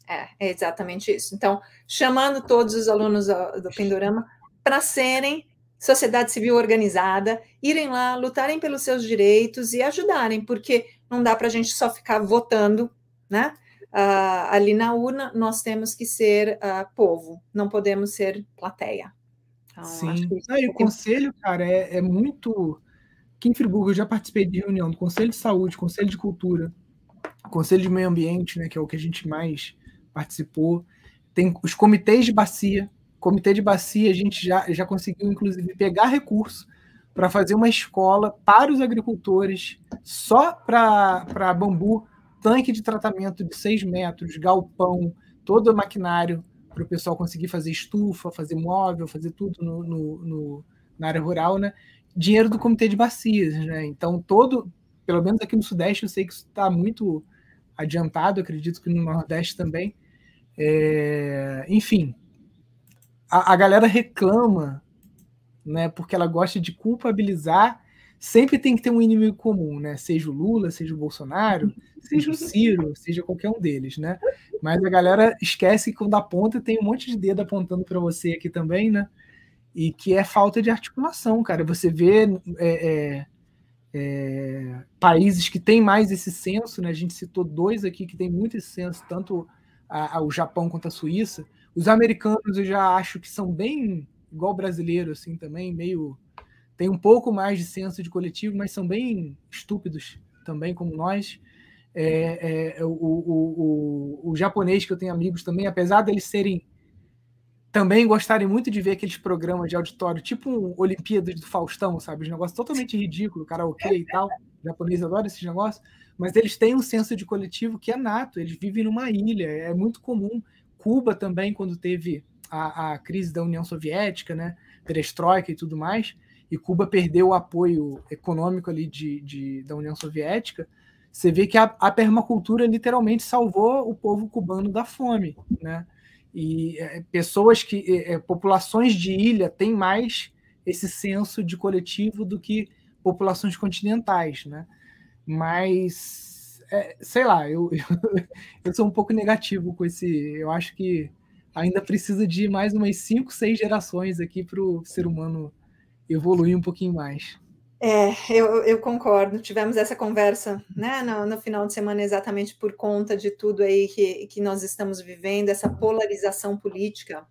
É, é exatamente isso. Então, chamando todos os alunos do Pendorama para serem sociedade civil organizada, irem lá, lutarem pelos seus direitos e ajudarem, porque não dá para a gente só ficar votando, né? uh, ali na urna, nós temos que ser uh, povo, não podemos ser plateia. Então, Sim. Ah, e o conselho, cara, é, é muito. Aqui em Friburgo eu já participei de reunião do Conselho de Saúde, Conselho de Cultura, Conselho de Meio Ambiente, né, que é o que a gente mais participou. Tem os comitês de bacia. Comitê de bacia, a gente já, já conseguiu, inclusive, pegar recurso para fazer uma escola para os agricultores, só para bambu, tanque de tratamento de 6 metros, galpão, todo o maquinário para o pessoal conseguir fazer estufa, fazer móvel, fazer tudo no, no, no, na área rural, né? Dinheiro do Comitê de Bacias, né? Então, todo, pelo menos aqui no Sudeste, eu sei que isso está muito adiantado, acredito que no Nordeste também. É, enfim, a, a galera reclama, né? Porque ela gosta de culpabilizar sempre tem que ter um inimigo comum, né? Seja o Lula, seja o Bolsonaro, seja o Ciro, seja qualquer um deles, né? Mas a galera esquece que quando aponta tem um monte de dedo apontando para você aqui também, né? E que é falta de articulação, cara. Você vê é, é, é, países que têm mais esse senso, né? A gente citou dois aqui que tem muito esse senso, tanto a, a, o Japão quanto a Suíça. Os americanos eu já acho que são bem igual brasileiro, assim, também, meio têm um pouco mais de senso de coletivo, mas são bem estúpidos também, como nós. É, é, o, o, o, o, japonês, que eu tenho amigos também, apesar deles serem também gostarem muito de ver aqueles programas de auditório, tipo um Olimpíadas do Faustão, sabe? Um negócio totalmente ridículo, karaokê e tal. O japonês adora esse negócio, mas eles têm um senso de coletivo que é nato, eles vivem numa ilha, é muito comum. Cuba também, quando teve a, a crise da União Soviética, né, perestroika e tudo mais, e Cuba perdeu o apoio econômico ali de, de da União Soviética, você vê que a, a, permacultura literalmente salvou o povo cubano da fome, né? E é, pessoas que, é, é populações de ilha têm mais esse senso de coletivo do que populações continentais, né? Mas, é, sei lá, eu, eu, eu sou um pouco negativo com esse. Eu acho que ainda precisa de mais umas cinco, seis gerações aqui para o ser humano evoluir um pouquinho mais. É, eu, eu, concordo. Tivemos essa conversa né, no, no, final de semana exatamente por conta de tudo aí que, que nós estamos vivendo, essa polarização política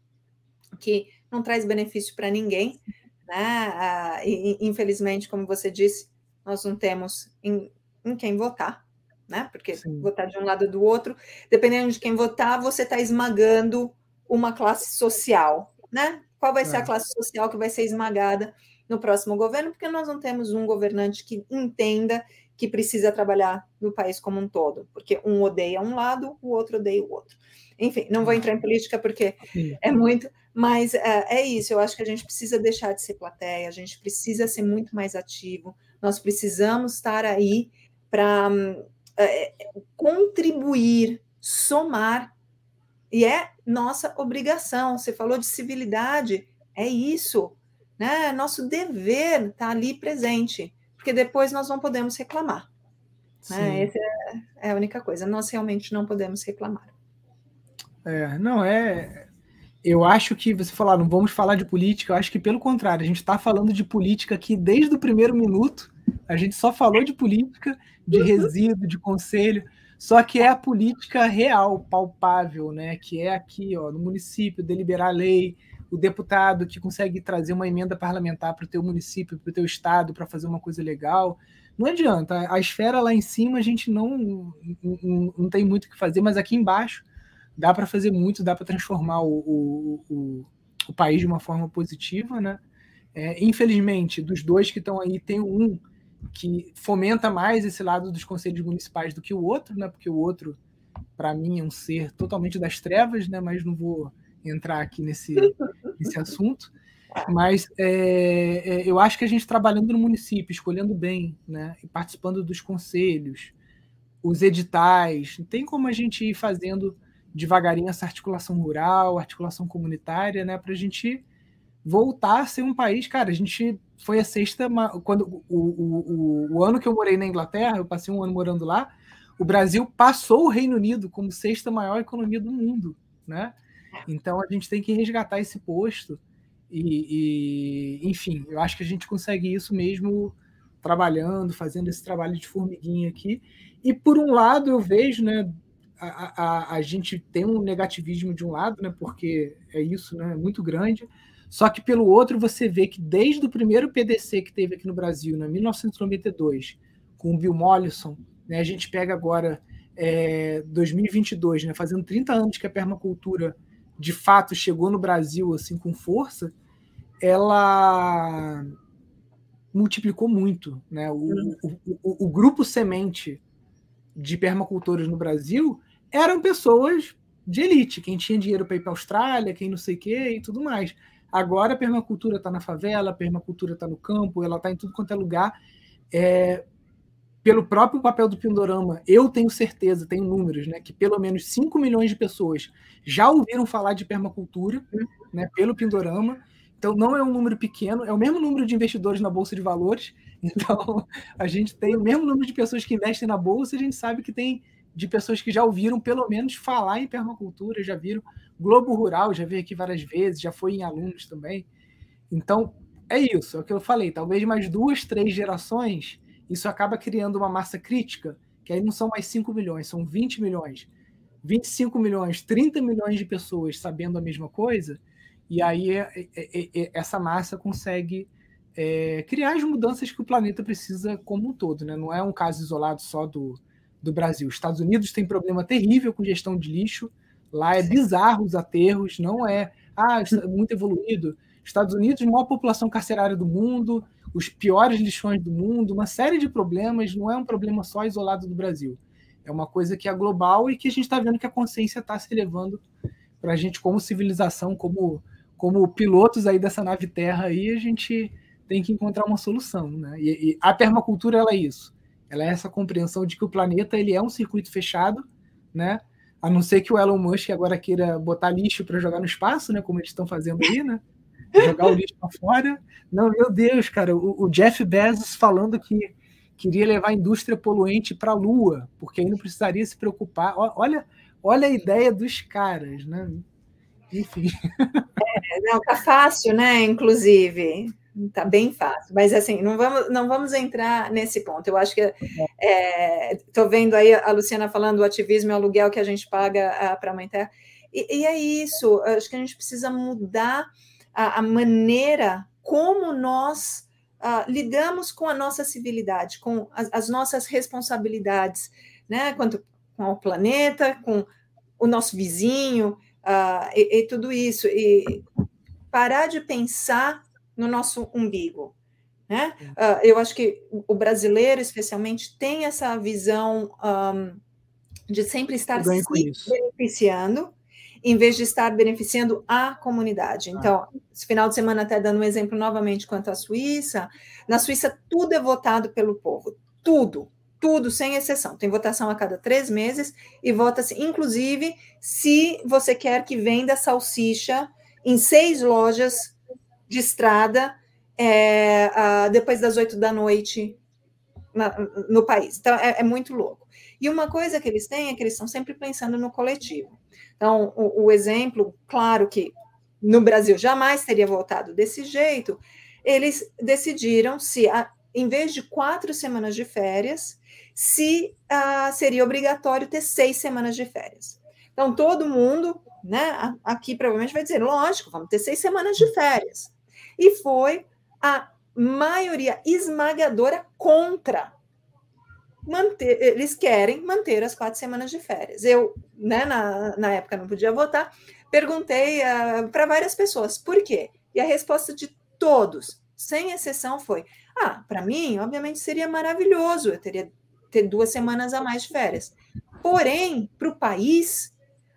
que não traz benefício para ninguém. Né? Ah, e, infelizmente, como você disse, nós não temos em, em quem votar, né? Porque Sim. votar de um lado ou do outro, dependendo de quem votar, você está esmagando uma classe social, né? Qual vai é. ser a é. classe social que vai ser esmagada no próximo governo? Porque nós não temos um governante que entenda que precisa trabalhar no país como um todo, porque um odeia um lado, o outro odeia o outro. Enfim, não vou entrar em política porque é muito, mas é, é, isso. Eu acho que a gente precisa deixar de ser plateia, a gente precisa ser muito mais ativo. Nós precisamos estar aí para é, contribuir, somar e é nossa obrigação. Você falou de civilidade, é isso. Né? É nosso dever estar tá ali presente, porque depois nós não podemos reclamar. Né? Essa é, é a única coisa. Nós realmente não podemos reclamar. É, não é. Eu acho que você falar, ah, não vamos falar de política, eu acho que pelo contrário, a gente está falando de política aqui desde o primeiro minuto. A gente só falou de política, de resíduo, de conselho. Só que é a política real, palpável, né? Que é aqui, ó, no município, deliberar a lei, o deputado que consegue trazer uma emenda parlamentar para o teu município, para o teu estado, para fazer uma coisa legal. Não adianta, a esfera lá em cima a gente não, não, não tem muito o que fazer, mas aqui embaixo dá para fazer muito, dá para transformar o, o, o, o, país de uma forma positiva, né? É, infelizmente, dos dois que estão aí, tem um que fomenta mais esse lado dos conselhos municipais do que o outro, né? Porque o outro, para mim, é um ser totalmente das trevas, né? Mas não vou entrar aqui nesse, nesse assunto. Mas é, é, eu acho que a gente trabalhando no município, escolhendo bem, né? E participando dos conselhos, os editais, tem como a gente ir fazendo devagarinho essa articulação rural, articulação comunitária, né? Para a gente voltar a ser um país, cara, a gente foi a sexta. Quando o, o, o, ano que eu morei na Inglaterra, eu passei um ano morando lá, o Brasil passou o Reino Unido como sexta maior economia do mundo, né? Então a gente tem que resgatar esse posto. E, e, enfim, eu acho que a gente consegue isso mesmo trabalhando, fazendo esse trabalho de formiguinha aqui. E por um lado eu vejo, né, a, a, a gente tem um negativismo de um lado, né, porque é isso, né, é muito grande, só que pelo outro, você vê que desde o primeiro PDC que teve aqui no Brasil, em né, 1992, com o Bill Mollison, né, a gente pega agora é, 2022, né, fazendo 30 anos que a permacultura de fato chegou no Brasil assim com força, ela multiplicou muito. Né? O, uhum. o, o, o grupo semente de permacultores no Brasil eram pessoas de elite, quem tinha dinheiro para ir para a Austrália, quem não sei o quê e tudo mais. Agora a permacultura está na favela, a permacultura está no campo, ela está em tudo quanto é lugar. É, pelo próprio papel do Pindorama, eu tenho certeza, tenho números, né, que pelo menos 5 milhões de pessoas já ouviram falar de permacultura né, pelo Pindorama. Então não é um número pequeno, é o mesmo número de investidores na Bolsa de Valores. Então a gente tem o mesmo número de pessoas que investem na Bolsa, a gente sabe que tem de pessoas que já ouviram pelo menos falar em permacultura, já viram Globo Rural, já veio aqui várias vezes, já foi em alunos também. Então, é isso, é o que eu falei, talvez mais duas, três gerações, isso acaba criando uma massa crítica, que aí não são mais 5 milhões, são 20 milhões, 25 milhões, 30 milhões de pessoas sabendo a mesma coisa, e aí é, é, é, é essa massa consegue é, criar as mudanças que o planeta precisa como um todo, né? não é um caso isolado só do, do Brasil. Os Estados Unidos tem problema terrível com gestão de lixo. Lá é bizarro os aterros, não é ah, muito evoluído. Estados Unidos, maior população carcerária do mundo, os piores lixões do mundo, uma série de problemas, não é um problema só isolado do Brasil. É uma coisa que é global e que a gente está vendo que a consciência está se elevando para a gente como civilização, como, como pilotos aí dessa nave Terra aí, a gente tem que encontrar uma solução, né? E, e, a permacultura ela é isso. Ela é essa compreensão de que o planeta ele é um circuito fechado, né? A não ser que o Elon Musk agora queira botar lixo para jogar no espaço, né? Como eles estão fazendo aí, né? Jogar o lixo para fora. Não, meu Deus, cara, o, o, Jeff Bezos falando que queria levar a indústria poluente para a Lua, porque aí não precisaria se preocupar. Olha, olha a ideia dos caras, né? Enfim. É, não, tá fácil, né? Inclusive. Tá bem fácil, mas assim, não vamos, não vamos entrar nesse ponto. Eu acho que estou é, vendo aí a Luciana falando do ativismo e aluguel que a gente paga para aumentar. E, e, é isso, acho que a gente precisa mudar a, a maneira como nós uh, lidamos com a nossa civilidade, com as, as nossas responsabilidades, né? Quanto com o planeta, com o nosso vizinho, uh, e, e tudo isso. E parar de pensar no nosso umbigo. Né? Uh, eu acho que o brasileiro, especialmente, tem essa visão um, de sempre estar se beneficiando, em vez de estar beneficiando a comunidade. Ah. Então, esse final de semana, até dando um exemplo novamente quanto à Suíça, na Suíça tudo é votado pelo povo, tudo, tudo, sem exceção. Tem votação a cada três meses e vota-se, inclusive, se você quer que venda salsicha em seis lojas de estrada é, depois das oito da noite na, no país. Então, é, é, muito louco. E uma coisa que eles têm é que eles estão sempre pensando no coletivo. Então, o, o exemplo, claro que no Brasil jamais teria voltado desse jeito, eles decidiram se, a, em vez de quatro semanas de férias, se seria obrigatório ter seis semanas de férias. Então, todo mundo, né, aqui provavelmente vai dizer, lógico, vamos ter seis semanas de férias e foi a maioria esmagadora contra manter, eles querem manter as quatro semanas de férias. Eu, né, na, na época não podia votar, perguntei uh, para várias pessoas por quê? E a resposta de todos, sem exceção, foi: ah, para mim, obviamente seria maravilhoso, eu teria ter duas semanas a mais de férias. Porém, para o país,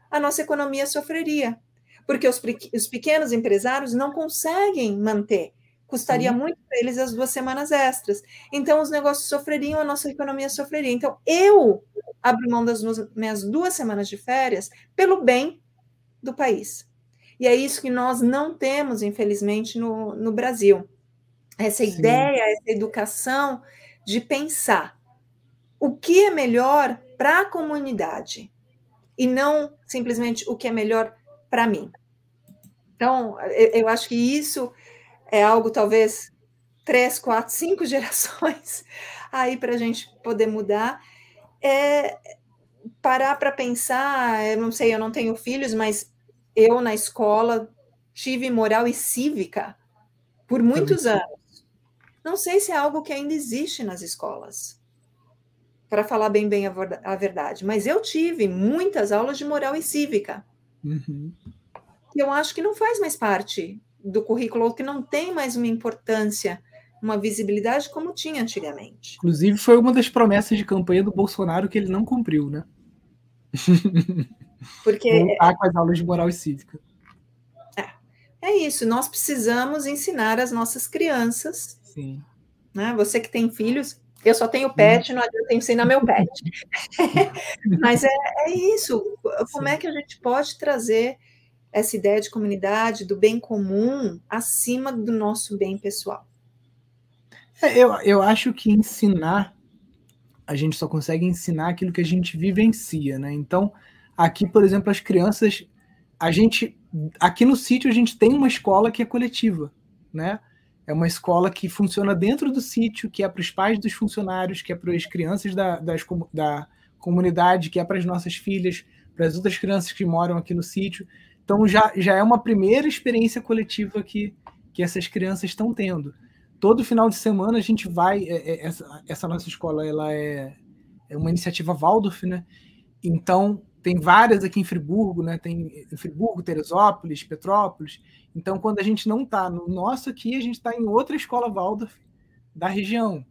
a nossa economia sofreria porque os, os pequenos empresários não conseguem manter. Custaria muito para eles as duas semanas extras. Então, os negócios sofreriam, a nossa economia sofreria. Então, eu abro mão das minhas duas semanas de férias pelo bem do país. E é isso que nós não temos, infelizmente, no, no Brasil. Essa Sim. ideia, essa educação de pensar o que é melhor para a comunidade e não simplesmente o que é melhor para mim. Então, eu acho que isso é algo, talvez, três, quatro, cinco gerações aí para a gente poder mudar. É parar para pensar, eu não sei, eu não tenho filhos, mas eu na escola tive moral e cívica por muitos anos. Não sei se é algo que ainda existe nas escolas, para falar bem bem a, a verdade, mas eu tive muitas aulas de moral e cívica. Uhum. Eu acho que não faz mais parte do currículo, ou que não tem mais uma importância, uma visibilidade como tinha antigamente. Inclusive, foi uma das promessas de campanha do Bolsonaro que ele não cumpriu, né? Porque. Voltar com as aulas de moral e cívica. É, é isso, nós precisamos ensinar as nossas crianças. Sim. Né? Você que tem filhos, eu só tenho pet, não adianta ensinar meu pet. Mas é, é isso. Como é que a gente pode trazer essa ideia de comunidade, do bem comum, acima do nosso bem pessoal? É, eu, eu acho que ensinar, a gente só consegue ensinar aquilo que a gente vivencia, né? Então, aqui, por exemplo, as crianças, a gente, aqui no sítio, a gente tem uma escola que é coletiva, né? É uma escola que funciona dentro do sítio, que é para os pais dos funcionários, que é para as crianças da, das, da comunidade, que é para as nossas filhas, para as outras crianças que moram aqui no sítio. Então já, já é uma primeira experiência coletiva que, que essas crianças estão tendo. Todo final de semana a gente vai. É, é, essa, essa nossa escola ela é, é uma iniciativa Waldorf, né? Então tem várias aqui em Friburgo, né? Tem em Friburgo, Teresópolis, Petrópolis. Então, quando a gente não está no nosso aqui, a gente está em outra escola Waldorf, da região.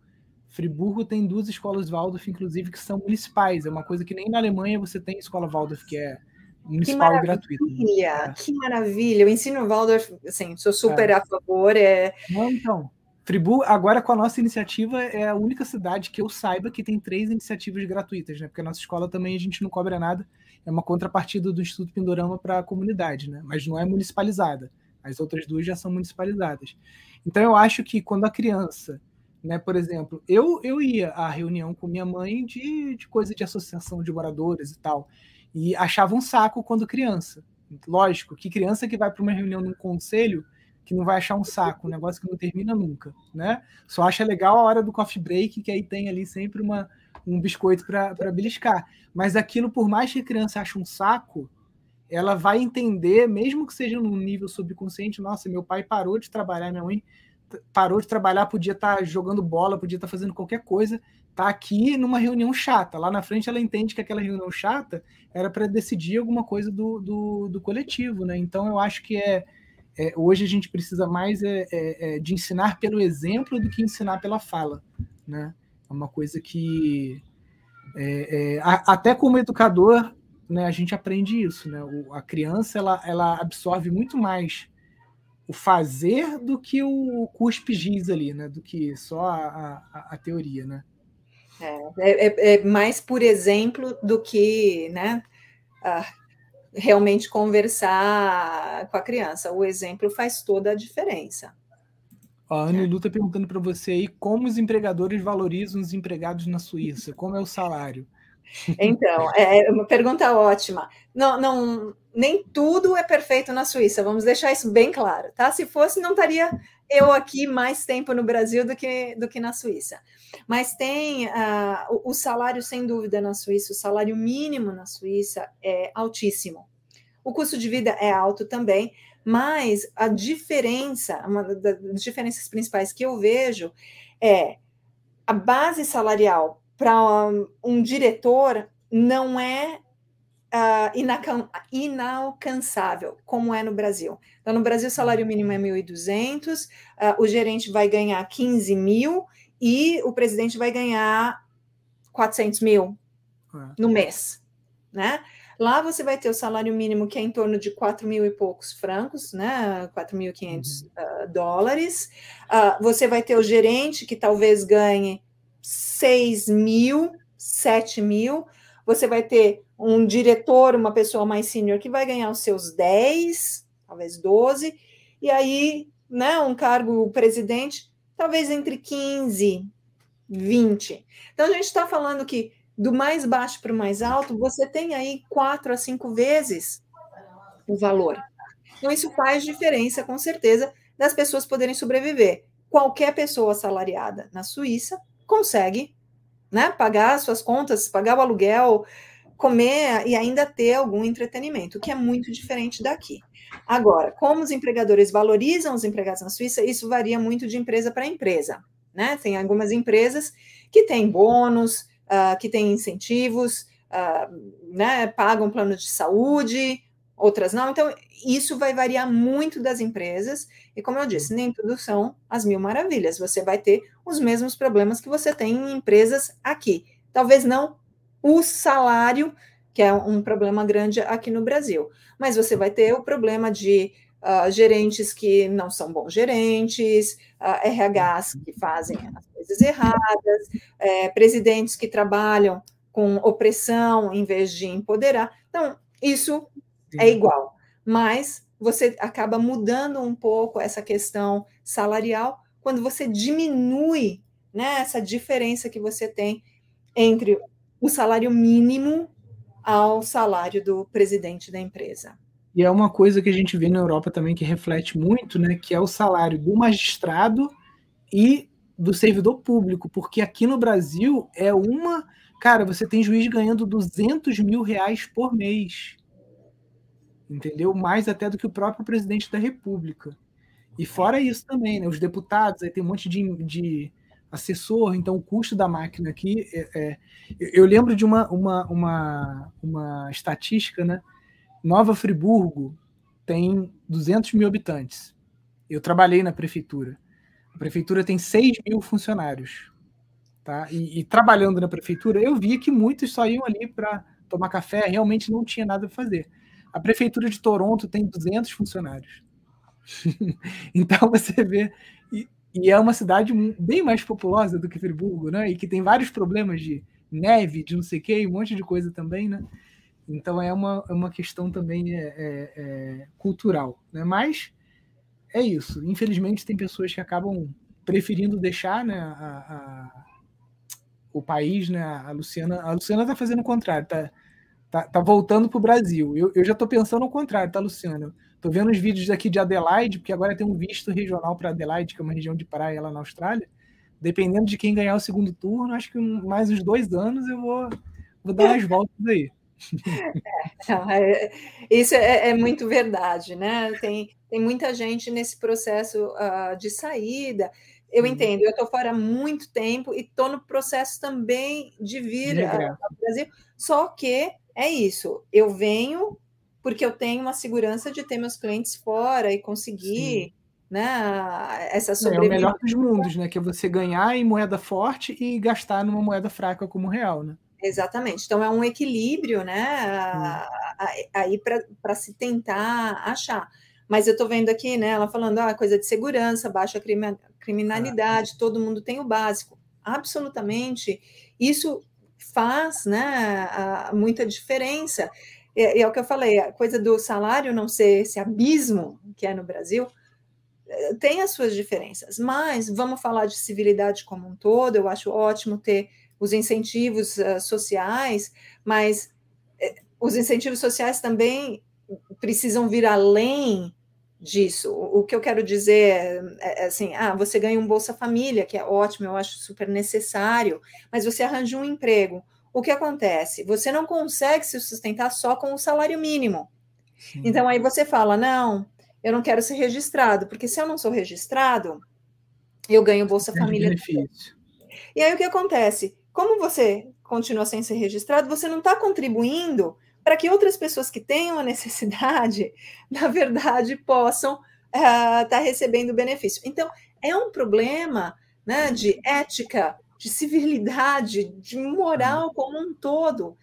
Friburgo tem duas escolas Waldorf, inclusive, que são municipais. É uma coisa que nem na Alemanha você tem escola Waldorf, que é municipal e gratuita. É. Que maravilha! O ensino Waldorf, assim, sou super é. a favor. É... Não, então, Friburgo, agora com a nossa iniciativa, é a única cidade que eu saiba que tem três iniciativas gratuitas, né? Porque a nossa escola também a gente não cobra nada, é uma contrapartida do Instituto Pindorama para a comunidade, né? Mas não é municipalizada. As outras duas já são municipalizadas. Então eu acho que quando a criança, né, por exemplo, eu, eu ia à reunião com minha mãe de, de coisa de associação de moradores e tal, e achava um saco quando criança. Lógico que criança que vai para uma reunião num conselho que não vai achar um saco, um negócio que não termina nunca, né? Só acha legal a hora do coffee break, que aí tem ali sempre uma, um biscoito para beliscar. Mas aquilo, por mais que a criança ache um saco, ela vai entender, mesmo que seja num nível subconsciente, nossa, meu pai parou de trabalhar, minha mãe parou de trabalhar, podia estar tá jogando bola, podia estar tá fazendo qualquer coisa, tá aqui numa reunião chata. Lá na frente ela entende que aquela reunião chata era para decidir alguma coisa do, do, do, coletivo, né? Então eu acho que é, é hoje a gente precisa mais é, é, é, de ensinar pelo exemplo do que ensinar pela fala, né? É uma coisa que é, é, a, até como educador né, a gente aprende isso, né? O, a criança ela, ela absorve muito mais o fazer do que o cuspe giz ali, né? Do que só a, a, a teoria, né? É, é, é, mais por exemplo do que, né? Uh, realmente conversar com a criança. O exemplo faz toda a diferença. A Ana Lu está perguntando para você aí como os empregadores valorizam os empregados na Suíça, como é o salário. Então, é, é uma pergunta ótima. Não, não, nem tudo é perfeito na Suíça, vamos deixar isso bem claro, tá? Se fosse, não estaria eu aqui mais tempo no Brasil do que, do que na Suíça. Mas tem uh, o, o salário, sem dúvida, na Suíça, o salário mínimo na Suíça é altíssimo. O custo de vida é alto também, mas a diferença, uma das diferenças principais que eu vejo é a base salarial para um, um, diretor não é uh, inalcançável, como é no Brasil. Então, no Brasil, o salário mínimo é 1.200, uh, ah, o gerente vai ganhar 15 mil e o presidente vai ganhar 400 mil é. no mês, né? Lá você vai ter o salário mínimo que é em torno de 4 mil e poucos francos, né? 4.500 uhum. uh, dólares. Uh, você vai ter o gerente que talvez ganhe 6 mil, 7 mil. Você vai ter um diretor, uma pessoa mais senior que vai ganhar os seus 10, talvez 12. E aí, né, um cargo presidente, talvez entre 15, 20. Então a gente está falando que do mais baixo para o mais alto, você tem aí quatro a cinco vezes o valor. Então, isso faz diferença, com certeza, das pessoas poderem sobreviver. Qualquer pessoa assalariada na Suíça consegue né, pagar suas contas, pagar o aluguel, comer e ainda ter algum entretenimento, que é muito diferente daqui. Agora, como os empregadores valorizam os empregados na Suíça, isso varia muito de empresa para empresa. Né? Tem algumas empresas que têm bônus, uh, que têm incentivos, uh, né, pagam planos de saúde, outras não. Então, isso vai variar muito das empresas, e como eu disse, nem tudo são as mil maravilhas. Você vai ter os mesmos problemas que você tem em empresas aqui. Talvez não o salário, que é um problema grande aqui no Brasil, mas você vai ter o problema de uh, gerentes que não são bons gerentes, uh, RHs que fazem as coisas erradas, é, presidentes que trabalham com opressão em vez de empoderar. Então, isso é igual, mas você acaba mudando um pouco essa questão salarial quando você diminui né, essa diferença que você tem entre o salário mínimo ao salário do presidente da empresa. E é uma coisa que a gente vê na Europa também que reflete muito, né, que é o salário do magistrado e do servidor público, porque aqui no Brasil é uma. Cara, você tem juiz ganhando 200 mil reais por mês. Entendeu? Mais até do que o próprio presidente da República. E fora isso também, né? Os deputados, aí tem um monte de, de assessor, então o custo da máquina aqui. É, é, eu lembro de uma, uma, uma, uma estatística, né? Nova Friburgo tem 200 mil habitantes. Eu trabalhei na prefeitura. A prefeitura tem 6 mil funcionários. Tá? E, e, trabalhando na prefeitura, eu via que muitos só iam ali para tomar café, realmente não tinha nada para fazer. A prefeitura de Toronto tem 200 funcionários. então você vê. E, e, é uma cidade bem mais populosa do que Friburgo, né? E que tem vários problemas de neve, de não sei o quê, um monte de coisa também, né? Então é uma, é uma questão também é, é, é, cultural, né? Mas é isso. Infelizmente tem pessoas que acabam preferindo deixar, né? A, a, o país, né? A Luciana, a Luciana está fazendo o contrário, tá, tá, tá voltando para o Brasil. Eu, eu já estou pensando o contrário, tá, Luciana? Estou vendo os vídeos aqui de Adelaide, porque agora tem um visto regional para Adelaide, que é uma região de praia lá na Austrália. Dependendo de quem ganhar o segundo turno, acho que mais uns dois anos eu vou, vou dar umas voltas aí. É, não, é, isso é, é, muito verdade, né? Tem, tem muita gente nesse processo uh, de saída. Eu uhum. entendo, eu estou fora há muito tempo e estou no processo também de vir ao Brasil. Só que é isso, eu venho porque eu tenho uma segurança de ter meus clientes fora e conseguir Sim. né, essa sobrevivência. É o melhor dos mundos, né? Que é você ganhar em moeda forte e gastar numa moeda fraca como real, né? Exatamente. Então é um equilíbrio, né? Aí para se tentar achar. Mas eu estou vendo aqui, né? Ela falando, ah, coisa de segurança, baixa criminalidade, ah, todo mundo tem o básico. Absolutamente. Isso faz, né? Muita diferença. E é o que eu falei, a coisa do salário não ser esse abismo que é no Brasil, eh, tem as suas diferenças, mas vamos falar de civilidade como um todo. Eu acho ótimo ter os incentivos uh, sociais, mas uh, os incentivos sociais também precisam vir além disso. O, que eu quero dizer é, é, assim: ah, você ganha um Bolsa Família, que é ótimo, eu acho super necessário, mas você arranja um emprego o que acontece? Você não consegue se sustentar só com o salário mínimo. Sim. Então aí você fala: não, eu não quero ser registrado, porque se eu não sou registrado, eu ganho Bolsa Família. Benefício. E aí o que acontece? Como você continua sem ser registrado, você não está contribuindo para que outras pessoas que tenham a necessidade, na verdade, possam estar uh, tá recebendo benefício. Então, é um problema né, de ética de civilidade, de moral uhum. como um todo.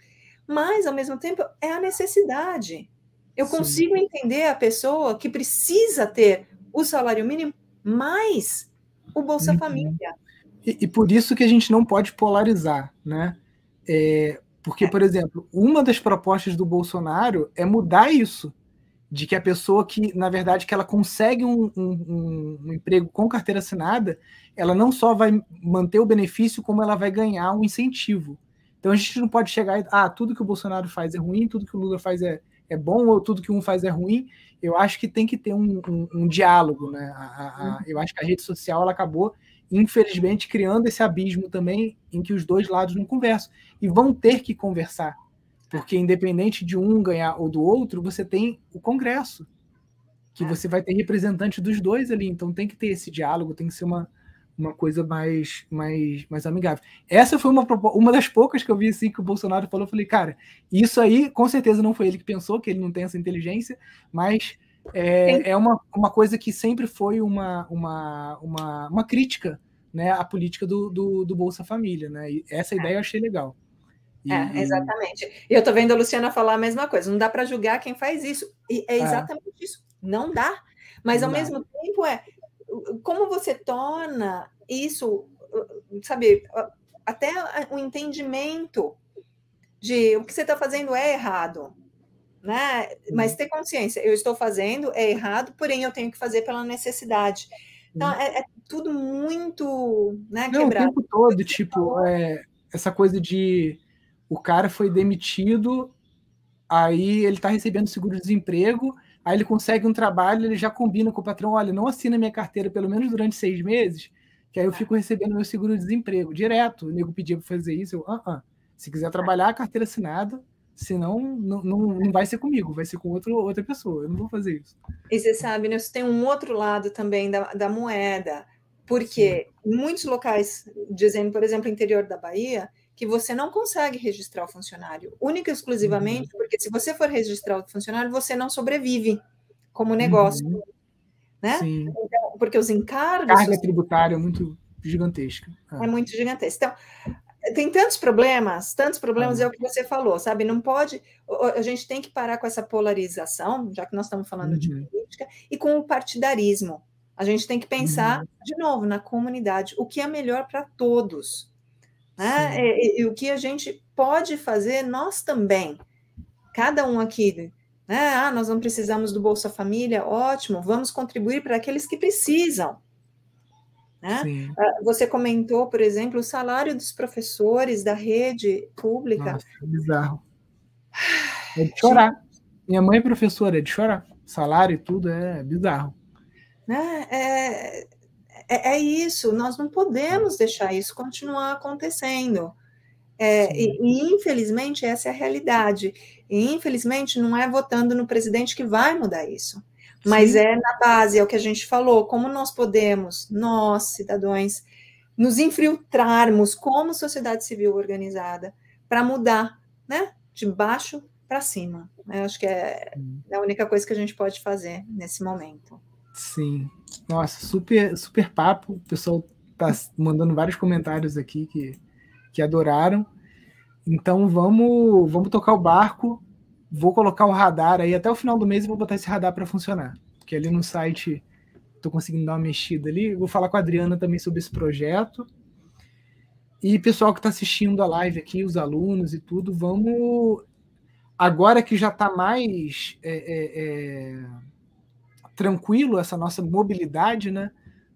Mas, ao mesmo tempo, é a necessidade. Eu Sim. consigo entender a pessoa que precisa ter o salário mínimo mais o Bolsa uhum. Família. E, e, por isso que a gente não pode polarizar, né? É, porque, é. por exemplo, uma das propostas do Bolsonaro é mudar isso de que a pessoa que, na verdade, que ela consegue um, um, um, emprego com carteira assinada, ela não só vai manter o benefício, como ela vai ganhar um incentivo. Então a gente não pode chegar e, ah, tudo que o Bolsonaro faz é ruim, tudo que o Lula faz é, é bom, ou tudo que um faz é ruim. Eu acho que tem que ter um, um diálogo, né? A, a, a, eu acho que a rede social ela acabou, infelizmente, criando esse abismo também em que os dois lados não conversam. E vão ter que conversar porque independente de um ganhar ou do outro, você tem o Congresso, que é. você vai ter representante dos dois ali. Então tem que ter esse diálogo, tem que ser uma, uma coisa mais, mais, mais amigável. Essa foi uma, uma das poucas que eu vi assim que o Bolsonaro falou. Eu falei, cara, isso aí com certeza não foi ele que pensou, que ele não tem essa inteligência, mas é, é uma, uma coisa que sempre foi uma, uma, uma, uma crítica né, à política do, do, do Bolsa Família. Né? E essa ideia eu achei legal. E, é, exatamente. E eu estou vendo a Luciana falar a mesma coisa. Não dá para julgar quem faz isso. E é, é. exatamente é. isso. Não dá. Mas não ao dá. mesmo tempo é como você torna isso, sabe, até o entendimento de o que você está fazendo é errado, né? Mas ter consciência, eu estou fazendo é errado, porém eu tenho que fazer pela necessidade. Então é, é tudo muito, né, Não, quebrado. O tempo todo, tipo, é, essa coisa de o cara foi demitido, aí ele está recebendo seguro-desemprego, aí ele consegue um trabalho, ele já combina com o patrão, olha, não assina minha carteira pelo menos durante seis meses, que aí eu fico recebendo meu seguro-desemprego direto. O nego pedia para fazer isso, eu, ah, ah, se quiser trabalhar, carteira assinada, senão não, não, não vai ser comigo, vai ser com outro, outra pessoa, eu não vou fazer isso. E você sabe, né, você tem um outro lado também da, da moeda, porque Sim. muitos locais, dizendo, por exemplo, interior da Bahia, que você não consegue registrar o funcionário, única e exclusivamente, uhum. porque se você for registrar o funcionário, você não sobrevive como negócio. Uhum. né? Então, porque os encargos. Carga tributária é muito gigantesca. É. é muito gigantesca. Então, tem tantos problemas, tantos problemas, é o que você falou, sabe? Não pode. A gente tem que parar com essa polarização, já que nós estamos falando uhum. de política, e com o partidarismo. A gente tem que pensar, uhum. de novo, na comunidade, o que é melhor para todos. Né? E, e, e, o que a gente pode fazer, nós também. Cada um aqui. Né? Ah, nós não precisamos do Bolsa Família, ótimo, vamos contribuir para aqueles que precisam. Né? Ah, você comentou, por exemplo, o salário dos professores da rede pública. Nossa, é bizarro. É de chorar. Minha mãe é professora, é de chorar. Salário e tudo é bizarro. Né? É, é, é isso, nós não podemos deixar isso continuar acontecendo. É, e, e, infelizmente, essa é a realidade. E, infelizmente, não é votando no presidente que vai mudar isso. Mas Sim. é na base, é o que a gente falou, como nós podemos, nós, cidadãos, nos infiltrarmos como sociedade civil organizada para mudar, né? De baixo para cima. Eu acho que é, é a única coisa que a gente pode fazer nesse momento. Sim. Nossa, super, super papo. O pessoal tá mandando vários comentários aqui que, que adoraram. Então vamos, vamos tocar o barco vou colocar o radar aí até o final do mês e vou botar esse radar para funcionar. Porque ali no site estou conseguindo dar uma mexida ali. Vou falar com a Adriana também sobre esse projeto. E pessoal que está assistindo a live aqui, os alunos e tudo, vamos. Agora que já está mais é, é, é... tranquilo essa nossa mobilidade, né?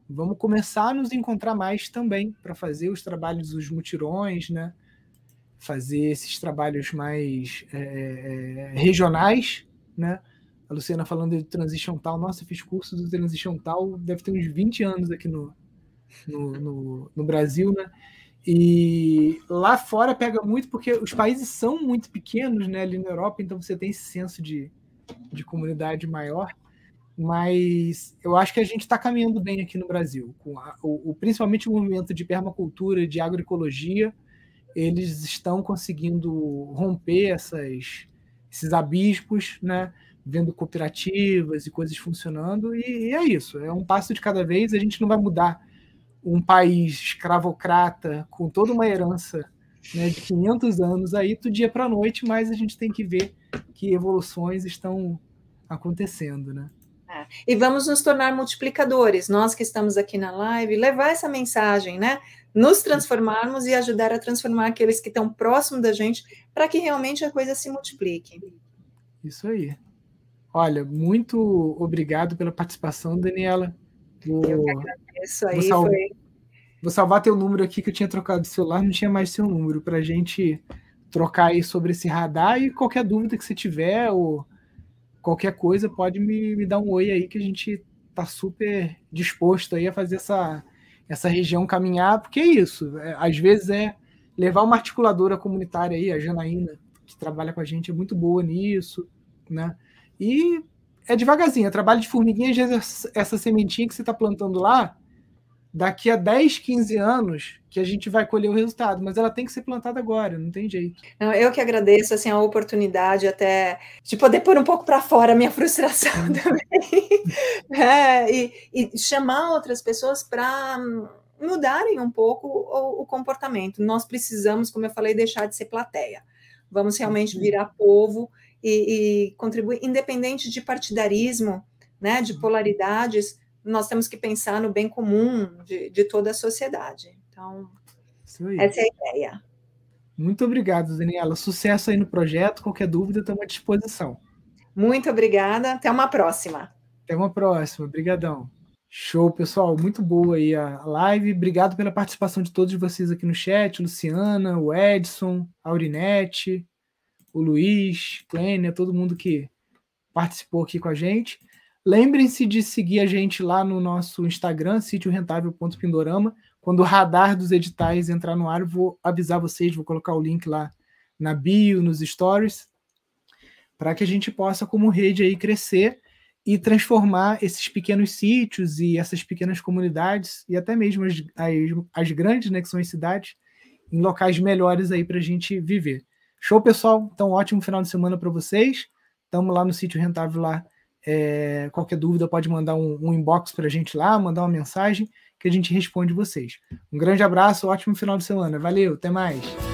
Vamos começar a nos encontrar mais também para fazer os trabalhos dos mutirões, né? Fazer esses trabalhos mais é, é, regionais, né? A Luciana falando de Transition Tal, nossa, fiz curso do Transition Tal, deve ter uns 20 anos aqui no, no, no, no Brasil, né? E lá fora pega muito porque os países são muito pequenos, né? Ali na Europa, então você tem esse senso de, de comunidade maior. Mas eu acho que a gente está caminhando bem aqui no Brasil, com a, o, o, principalmente o movimento de permacultura, de agroecologia, eles estão conseguindo romper essas, esses abismos, né? vendo cooperativas e coisas funcionando, e, e, é isso, é um passo de cada vez. A gente não vai mudar um país escravocrata com toda uma herança né, de 500 anos aí do dia para a noite, mas a gente tem que ver que evoluções estão acontecendo, né? É. E vamos nos tornar multiplicadores, nós que estamos aqui na live, levar essa mensagem, né? Nos transformarmos e ajudar a transformar aqueles que estão próximo da gente para que realmente a coisa se multiplique. Isso aí. Olha, muito obrigado pela participação, Daniela. Vou, eu que agradeço aí. Vou, sal... foi... vou salvar teu número aqui que eu tinha trocado de celular, não tinha mais seu número para a gente trocar aí sobre esse radar e qualquer dúvida que você tiver ou qualquer coisa pode me, me dar um oi aí que a gente tá super disposto aí a fazer essa essa região caminhar, porque é isso. É, às vezes é levar uma articuladora comunitária aí, a Janaína, que trabalha com a gente, é muito boa nisso, né? E é devagarzinho, é trabalho de formiguinha, às vezes essa sementinha que você está plantando lá, daqui a 10, 15 anos que a gente vai colher o resultado, mas ela tem que ser plantada agora, não tem jeito. Eu que agradeço assim a oportunidade até de poder pôr um pouco para fora a minha frustração também, é, e, e, chamar outras pessoas para mudarem um pouco o, o, comportamento. Nós precisamos, como eu falei, deixar de ser plateia. Vamos realmente uhum. virar povo e, e contribuir, independente de partidarismo, né, de uhum. polaridades nós temos que pensar no bem comum de, de toda a sociedade. Então, essa é a ideia. Muito obrigado, Daniela. Sucesso aí no projeto. Qualquer dúvida, estamos à disposição. Muito obrigada. Até uma próxima. Até uma próxima. Obrigadão. Show, pessoal. Muito boa aí a live. Obrigado pela participação de todos vocês aqui no chat. Luciana, o Edson, a Aurinete, o Luiz, Clênia, todo mundo que participou aqui com a gente. Lembrem-se de seguir a gente lá no nosso Instagram, sítiorentável.pindorama. Quando o radar dos editais entrar no ar, vou avisar vocês, vou colocar o link lá na bio, nos stories, para que a gente possa, como rede, aí, crescer e transformar esses pequenos sítios e essas pequenas comunidades, e até mesmo as, as, as grandes, né, que são as cidades, em locais melhores aí para a gente viver. Show, pessoal? Então, ótimo final de semana para vocês. Estamos lá no sítio rentável lá É, qualquer dúvida pode mandar um, um inbox para a gente lá, mandar uma mensagem que a gente responde vocês. Um grande abraço, ótimo final de semana. Valeu, até mais.